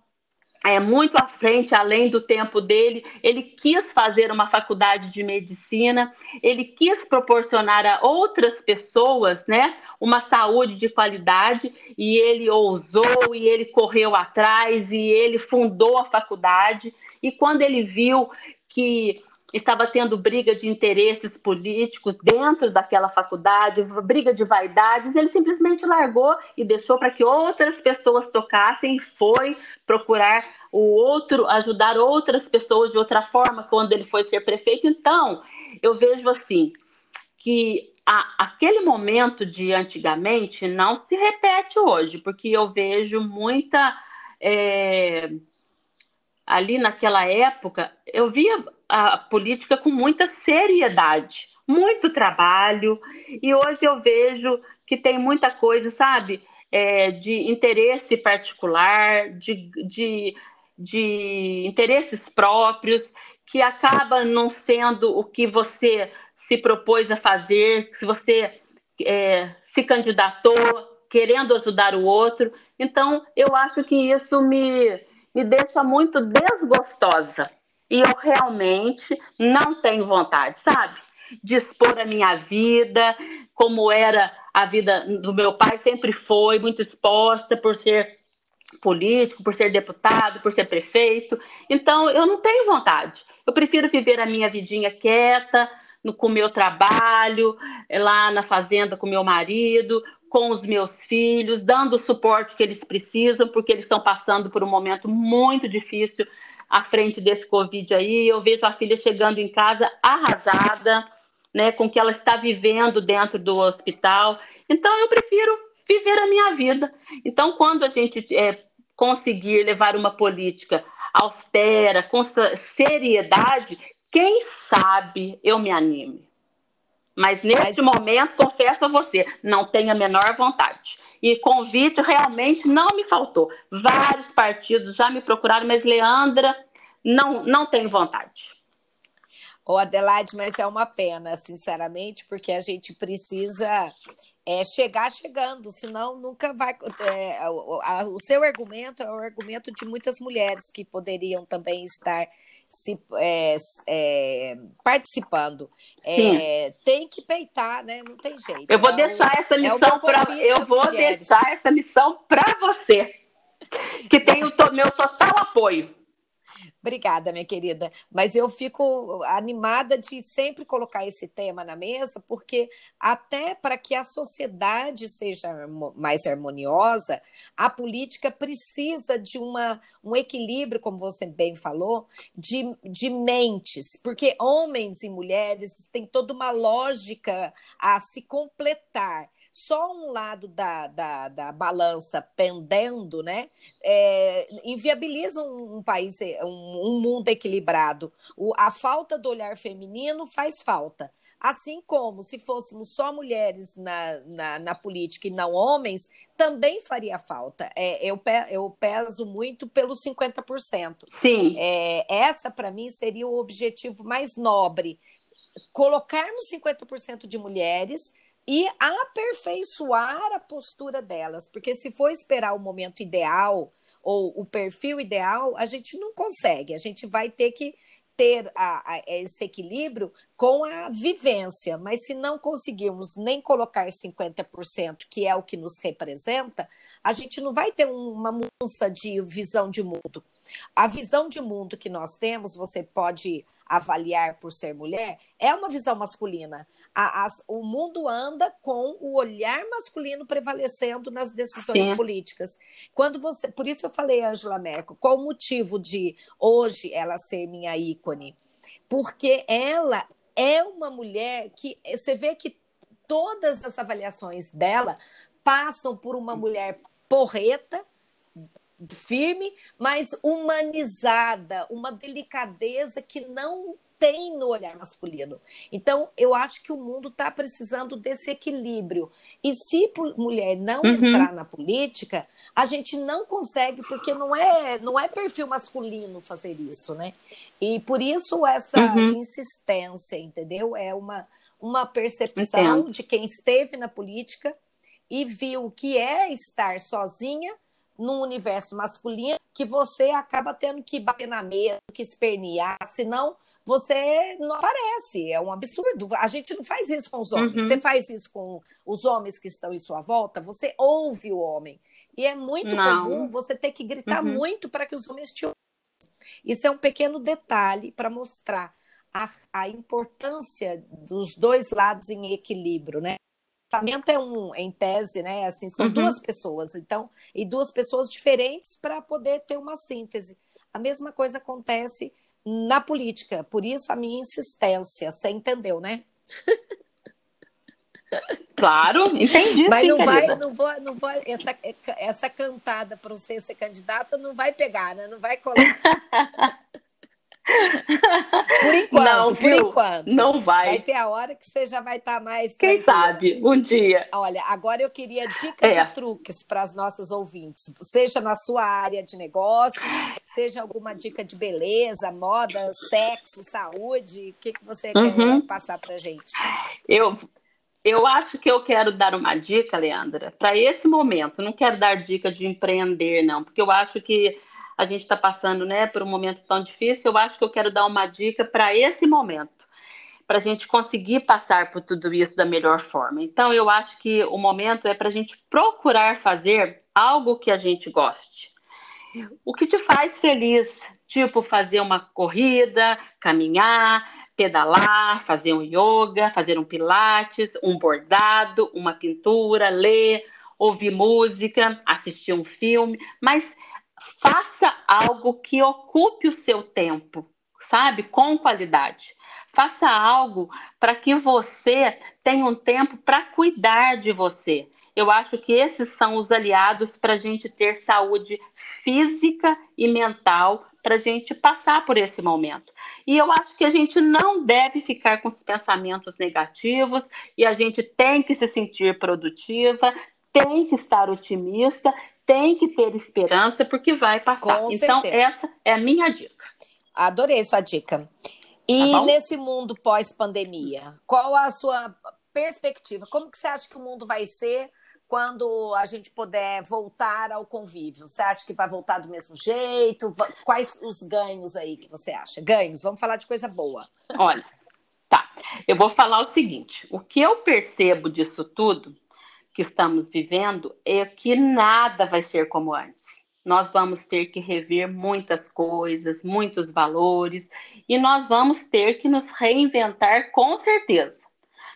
Speaker 1: é, muito à frente, além do tempo dele. Ele quis fazer uma faculdade de medicina, ele quis proporcionar a outras pessoas né, uma saúde de qualidade, e ele ousou, e ele correu atrás, e ele fundou a faculdade. E quando ele viu que estava tendo briga de interesses políticos dentro daquela faculdade, briga de vaidades, ele simplesmente largou e deixou para que outras pessoas tocassem e foi procurar o outro, ajudar outras pessoas de outra forma quando ele foi ser prefeito. Então, eu vejo assim que a, aquele momento de antigamente não se repete hoje, porque eu vejo muita é, ali naquela época, eu via a política com muita seriedade, muito trabalho, e hoje eu vejo que tem muita coisa, sabe, é, de interesse particular, de, de, de interesses próprios, que acaba não sendo o que você se propôs a fazer, se você é, se candidatou querendo ajudar o outro. Então, eu acho que isso me, me deixa muito desgostosa e eu realmente não tenho vontade, sabe? De expor a minha vida, como era a vida do meu pai, sempre foi muito exposta por ser político, por ser deputado, por ser prefeito. Então, eu não tenho vontade. Eu prefiro viver a minha vidinha quieta, no, com o meu trabalho, lá na fazenda com meu marido, com os meus filhos, dando o suporte que eles precisam, porque eles estão passando por um momento muito difícil à frente desse Covid aí. Eu vejo a filha chegando em casa arrasada, né, com o que ela está vivendo dentro do hospital. Então, eu prefiro viver a minha vida. Então, quando a gente é, conseguir levar uma política austera, com seriedade, quem sabe eu me anime. Mas neste Mas... momento, confesso a você, não tenho a menor vontade. E convite realmente não me faltou. Vários partidos já me procuraram, mas Leandra, não, não tenho vontade.
Speaker 2: Ô Adelaide, mas é uma pena, sinceramente, porque a gente precisa é, chegar chegando, senão nunca vai. É, a, o seu argumento é o argumento de muitas mulheres que poderiam também estar se, é, é, participando. É, tem que peitar, né? Não tem jeito.
Speaker 1: Eu vou é deixar essa missão para eu vou mulheres. deixar essa missão para você, que tem o meu total apoio.
Speaker 2: Obrigada, minha querida. Mas eu fico animada de sempre colocar esse tema na mesa, porque até para que a sociedade seja mais harmoniosa, a política precisa de uma, um equilíbrio, como você bem falou, de, de mentes, porque homens e mulheres têm toda uma lógica a se completar só um lado da, da, da balança pendendo, né, é, inviabiliza um, um país, um, um, mundo equilibrado. O, a falta do olhar feminino faz falta. Assim como se fôssemos só mulheres na, na, na política e não homens, também faria falta. É, eu, pe, eu peso muito pelos 50%.
Speaker 1: Sim.
Speaker 2: É, essa, para mim, seria o objetivo mais nobre. Colocarmos 50% de mulheres e aperfeiçoar a postura delas, porque se for esperar o momento ideal ou o perfil ideal, a gente não consegue, a gente vai ter que ter a, a, esse equilíbrio com a vivência, mas se não conseguirmos nem colocar 50%, que é o que nos representa, a gente não vai ter uma mudança de visão de mundo. A visão de mundo que nós temos, você pode avaliar por ser mulher, é uma visão masculina a, o mundo anda com o olhar masculino prevalecendo nas decisões Sim. políticas. Quando você, por isso eu falei Angela Merkel, qual o motivo de hoje ela ser minha ícone? Porque ela é uma mulher que você vê que todas as avaliações dela passam por uma mulher porreta, firme, mas humanizada, uma delicadeza que não tem no olhar masculino. Então, eu acho que o mundo está precisando desse equilíbrio. E se mulher não uhum. entrar na política, a gente não consegue, porque não é, não é perfil masculino fazer isso, né? E por isso essa uhum. insistência, entendeu? É uma, uma percepção Entendo. de quem esteve na política e viu o que é estar sozinha num universo masculino que você acaba tendo que bater na mesa, que espernear, senão você não aparece. É um absurdo. A gente não faz isso com os homens. Uhum. Você faz isso com os homens que estão em sua volta, você ouve o homem. E é muito não. comum você ter que gritar uhum. muito para que os homens te ouçam. Isso é um pequeno detalhe para mostrar a, a, importância dos dois lados em equilíbrio, né? O casamento é um, em tese, né? Assim, são uhum. duas pessoas, então, e duas pessoas diferentes para poder ter uma síntese. A mesma coisa acontece na política. Por isso a minha insistência. Você entendeu, né?
Speaker 1: Claro, entendi.
Speaker 2: Mas
Speaker 1: sim,
Speaker 2: não vai, não vou, não vou, essa, essa cantada para você ser candidata não vai pegar, né? Não vai colar. Por enquanto, não, por enquanto.
Speaker 1: Não vai.
Speaker 2: Vai ter a hora que você já vai estar tá mais.
Speaker 1: Quem sabe, um dia.
Speaker 2: Olha, agora eu queria dicas é. e truques para as nossas ouvintes, seja na sua área de negócios, seja alguma dica de beleza, moda, sexo, saúde. O que, que você uhum. quer passar para gente?
Speaker 1: Eu. Eu acho que eu quero dar uma dica, Leandra, para esse momento. Não quero dar dica de empreender, não, porque eu acho que a gente está passando né, por um momento tão difícil, eu acho que eu quero dar uma dica para esse momento, para a gente conseguir passar por tudo isso da melhor forma. Então, eu acho que o momento é para a gente procurar fazer algo que a gente goste. O que te faz feliz, tipo fazer uma corrida, caminhar, pedalar, fazer um yoga, fazer um pilates, um bordado, uma pintura, ler, ouvir música, assistir um filme, mas faça algo que ocupe o seu tempo, sabe? Com qualidade. Faça algo para que você tenha um tempo para cuidar de você. Eu acho que esses são os aliados para a gente ter saúde física e mental para a gente passar por esse momento. E eu acho que a gente não deve ficar com os pensamentos negativos e a gente tem que se sentir produtiva, tem que estar otimista tem que ter esperança porque vai passar. Com então, certeza. essa é a minha dica.
Speaker 2: Adorei sua dica. E tá nesse mundo pós-pandemia, qual a sua perspectiva? Como que você acha que o mundo vai ser quando a gente puder voltar ao convívio? Você acha que vai voltar do mesmo jeito? Quais os ganhos aí que você acha? Ganhos, vamos falar de coisa boa.
Speaker 1: Olha, tá. Eu vou falar o seguinte: o que eu percebo disso tudo que estamos vivendo é que nada vai ser como antes. nós vamos ter que rever muitas coisas, muitos valores, e nós vamos ter que nos reinventar com certeza.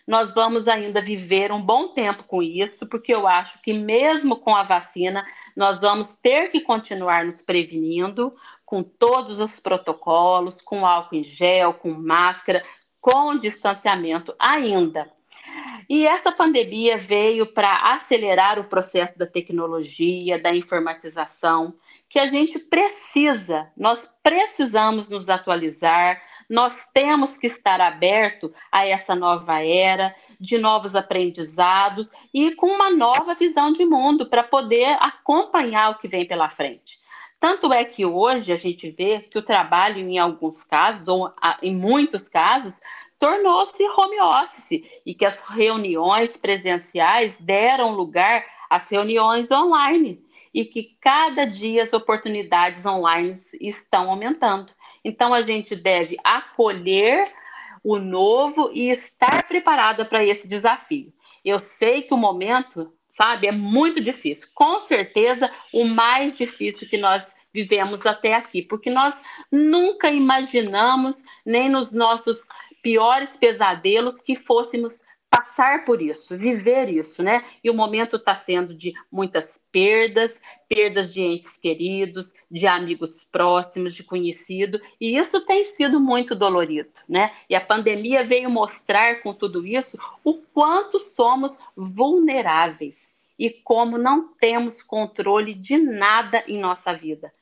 Speaker 1: Nós vamos ainda viver um bom tempo com isso, porque eu acho que mesmo com a vacina, nós vamos ter que continuar nos prevenindo com todos os protocolos, com álcool em gel, com máscara, com distanciamento ainda. E essa pandemia veio para acelerar o processo da tecnologia, da informatização, que a gente precisa, nós precisamos nos atualizar, nós temos que estar aberto a essa nova era, de novos aprendizados e com uma nova visão de mundo para poder acompanhar o que vem pela frente. Tanto é que hoje a gente vê que o trabalho, em alguns casos, ou em muitos casos, tornou-se home office e que as reuniões presenciais deram lugar às reuniões online e que cada dia as oportunidades online estão aumentando. Então a gente deve acolher o novo e estar preparada para esse desafio. Eu sei que o momento, sabe, é muito difícil. Com certeza, o mais difícil que nós vivemos até aqui, porque nós nunca imaginamos, nem nos nossos piores pesadelos que fôssemos passar por isso, viver isso, né? E o momento está sendo de muitas perdas, perdas de entes queridos, de amigos próximos, de conhecido, e isso tem sido muito dolorido, né? E a pandemia veio mostrar com tudo isso o quanto somos vulneráveis e como não temos controle de nada em nossa vida.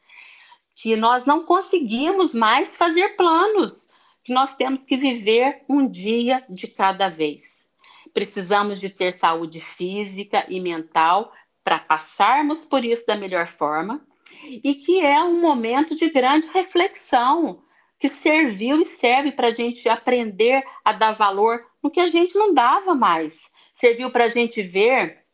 Speaker 1: Que nós não conseguimos mais fazer planos, que nós temos que viver um dia de cada vez. Precisamos de ter saúde física e mental para passarmos por isso da melhor forma e que é um momento de grande reflexão que serviu e serve para a gente aprender a dar valor no que a gente não dava mais. Serviu para a gente ver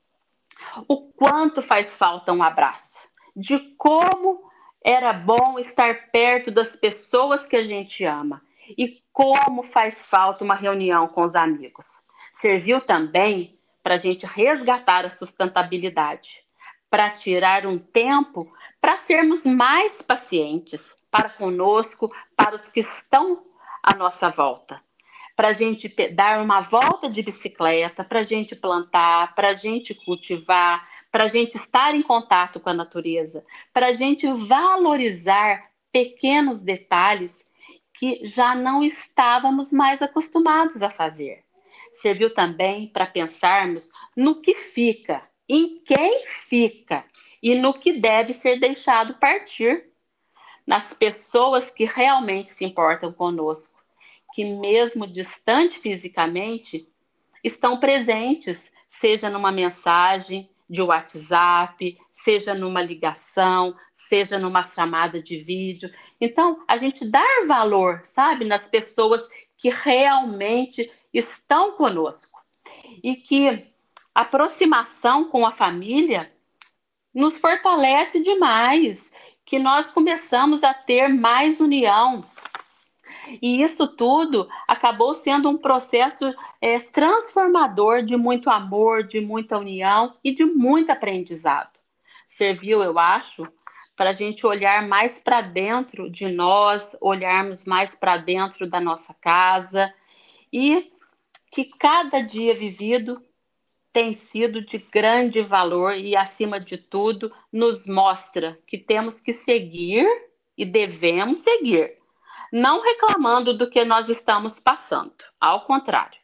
Speaker 1: o quanto faz falta um abraço, de como era bom estar perto das pessoas que a gente ama e como faz falta uma reunião com os amigos. Serviu também para a gente resgatar a sustentabilidade, para tirar um tempo para sermos mais pacientes para conosco, para os que estão à nossa volta. Para a gente dar uma volta de bicicleta, para a gente plantar, para a gente cultivar, para a gente estar em contato com a natureza, para a gente valorizar pequenos detalhes que já não estávamos mais acostumados a fazer. Serviu também para pensarmos no que fica, em quem fica e no que deve ser deixado partir. Nas pessoas que realmente se importam conosco, que, mesmo distante fisicamente, estão presentes, seja numa mensagem de WhatsApp, seja numa ligação, seja numa chamada de vídeo. Então, a gente dar valor, sabe, nas pessoas que realmente estão conosco. E que a aproximação com a família nos fortalece demais, que nós começamos a ter mais união. E isso tudo acabou sendo um processo é, transformador de muito amor, de muita união e de muito aprendizado. Serviu, eu acho, para a gente olhar mais para dentro de nós, olharmos mais para dentro da nossa casa. E que cada dia vivido tem sido de grande valor e, acima de tudo, nos mostra que temos que seguir e devemos seguir, não reclamando do que nós estamos passando, ao contrário,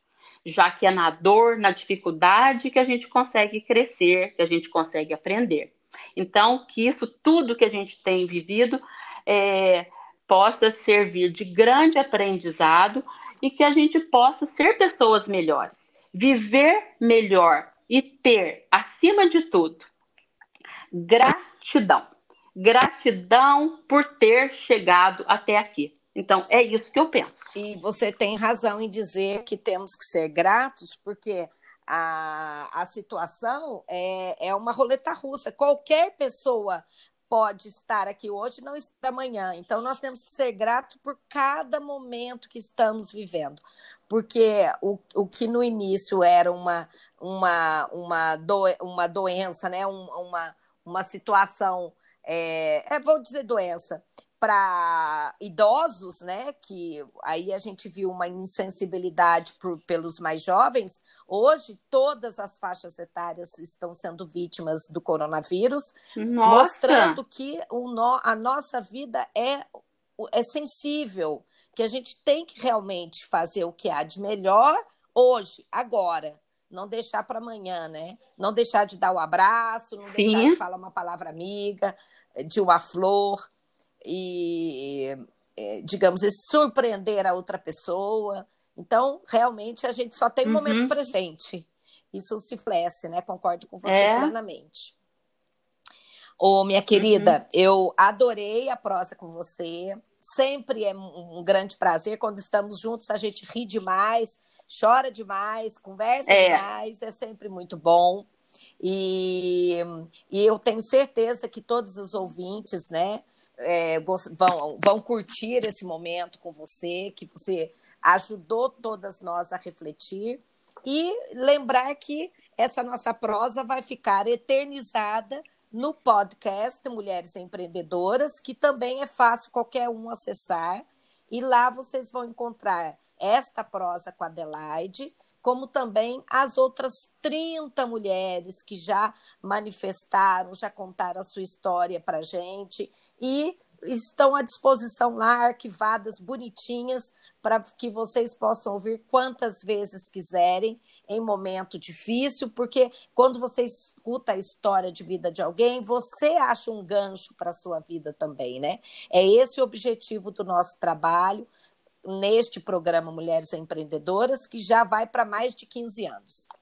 Speaker 1: já que é na dor, na dificuldade que a gente consegue crescer, que a gente consegue aprender. Então, que isso tudo que a gente tem vivido é, possa servir de grande aprendizado e que a gente possa ser pessoas melhores, viver melhor e ter, acima de tudo, gratidão. Gratidão por ter chegado até aqui. Então, é isso que eu penso.
Speaker 2: E você tem razão em dizer que temos que ser gratos, porque a, a situação é, é uma roleta russa. Qualquer pessoa pode estar aqui hoje não está amanhã. Então, nós temos que ser gratos por cada momento que estamos vivendo. Porque o, o que no início era uma, uma, uma, do, uma doença, né? uma, uma situação é, é, vou dizer doença, para idosos, né? Que aí a gente viu uma insensibilidade por, pelos mais jovens. Hoje, todas as faixas etárias estão sendo vítimas do coronavírus, Nossa. mostrando que o no, a nossa vida é, é sensível, que a gente tem que realmente fazer o que há de melhor hoje, agora. Não deixar para amanhã, né? Não deixar de dar o um abraço, não Sim. deixar de falar uma palavra amiga, de uma flor e, é, digamos, surpreender a outra pessoa. Então, realmente, a gente só tem o um momento uhum. presente. Isso se flexe, né? Concordo com você é. plenamente. Ô, minha querida, uhum. eu adorei a prosa com você. Sempre é um grande prazer. Quando estamos juntos, a gente ri demais, chora demais, conversa é. demais. É sempre muito bom. E, e eu tenho certeza que todos os ouvintes, né, é, vão, vão curtir esse momento com você, que você ajudou todas nós a refletir e lembrar que essa nossa prosa vai ficar eternizada no podcast Mulheres Empreendedoras, que também é fácil qualquer um acessar. E lá vocês vão encontrar esta prosa com a Adelaide, como também as outras 30 mulheres que já manifestaram, já contaram a sua história para a gente e estão à disposição lá, arquivadas, bonitinhas, para que vocês possam ouvir quantas vezes quiserem em momento difícil, porque quando você escuta a história de vida de alguém, você acha um gancho para a sua vida também, né? É esse o objetivo do nosso trabalho neste programa Mulheres Empreendedoras, que já vai para mais de 15 anos.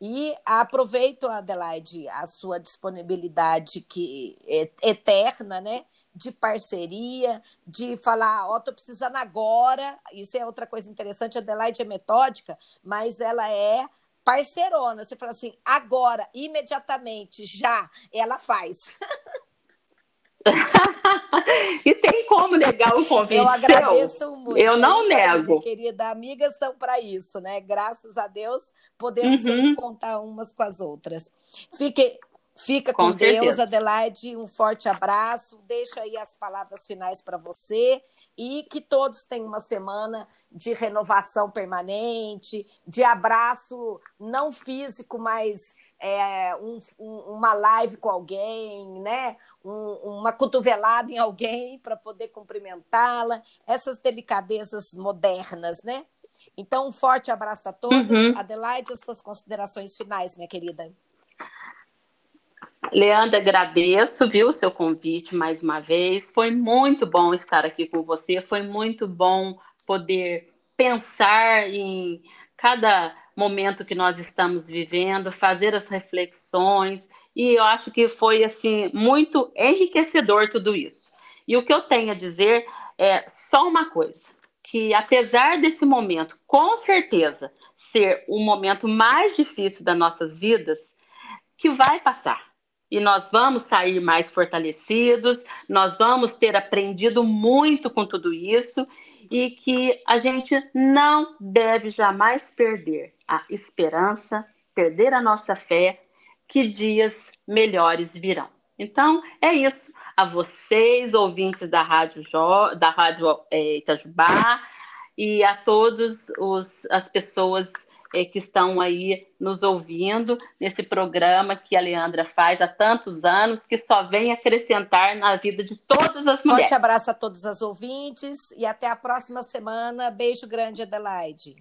Speaker 2: E aproveito, Adelaide, a sua disponibilidade que é eterna, né? De parceria, de falar, ó, oh, tô precisando agora. Isso é outra coisa interessante. A Adelaide é metódica, mas ela é parceirona. Você fala assim, agora, imediatamente, já, ela faz.
Speaker 1: e tem como negar o convite.
Speaker 2: Eu agradeço seu. muito.
Speaker 1: Eu não nego. Minha
Speaker 2: querida, amigas são para isso, né? Graças a Deus, podemos uhum. sempre contar umas com as outras. Fique, fica com, com Deus, Adelaide. Um forte abraço. Deixo aí as palavras finais para você e que todos tenham uma semana de renovação permanente, de abraço não físico, mas é, um, um, uma live com alguém, né? Um, uma cotovelada em alguém para poder cumprimentá-la, essas delicadezas modernas, né? Então, um forte abraço a todos. Uhum. Adelaide, as suas considerações finais, minha querida.
Speaker 1: Leandra, agradeço, viu, o seu convite mais uma vez. Foi muito bom estar aqui com você, foi muito bom poder pensar em cada momento que nós estamos vivendo, fazer as reflexões, e eu acho que foi assim muito enriquecedor tudo isso. E o que eu tenho a dizer é só uma coisa, que apesar desse momento, com certeza, ser o momento mais difícil das nossas vidas, que vai passar. E nós vamos sair mais fortalecidos, nós vamos ter aprendido muito com tudo isso e que a gente não deve jamais perder a esperança, perder a nossa fé, que dias melhores virão. Então, é isso. A vocês, ouvintes da Rádio, jo, da Rádio é, Itajubá, e a todas as pessoas é, que estão aí nos ouvindo nesse programa que a Leandra faz há tantos anos, que só vem acrescentar na vida de todas as mulheres.
Speaker 2: Forte abraço a todos as ouvintes e até a próxima semana. Beijo grande, Adelaide.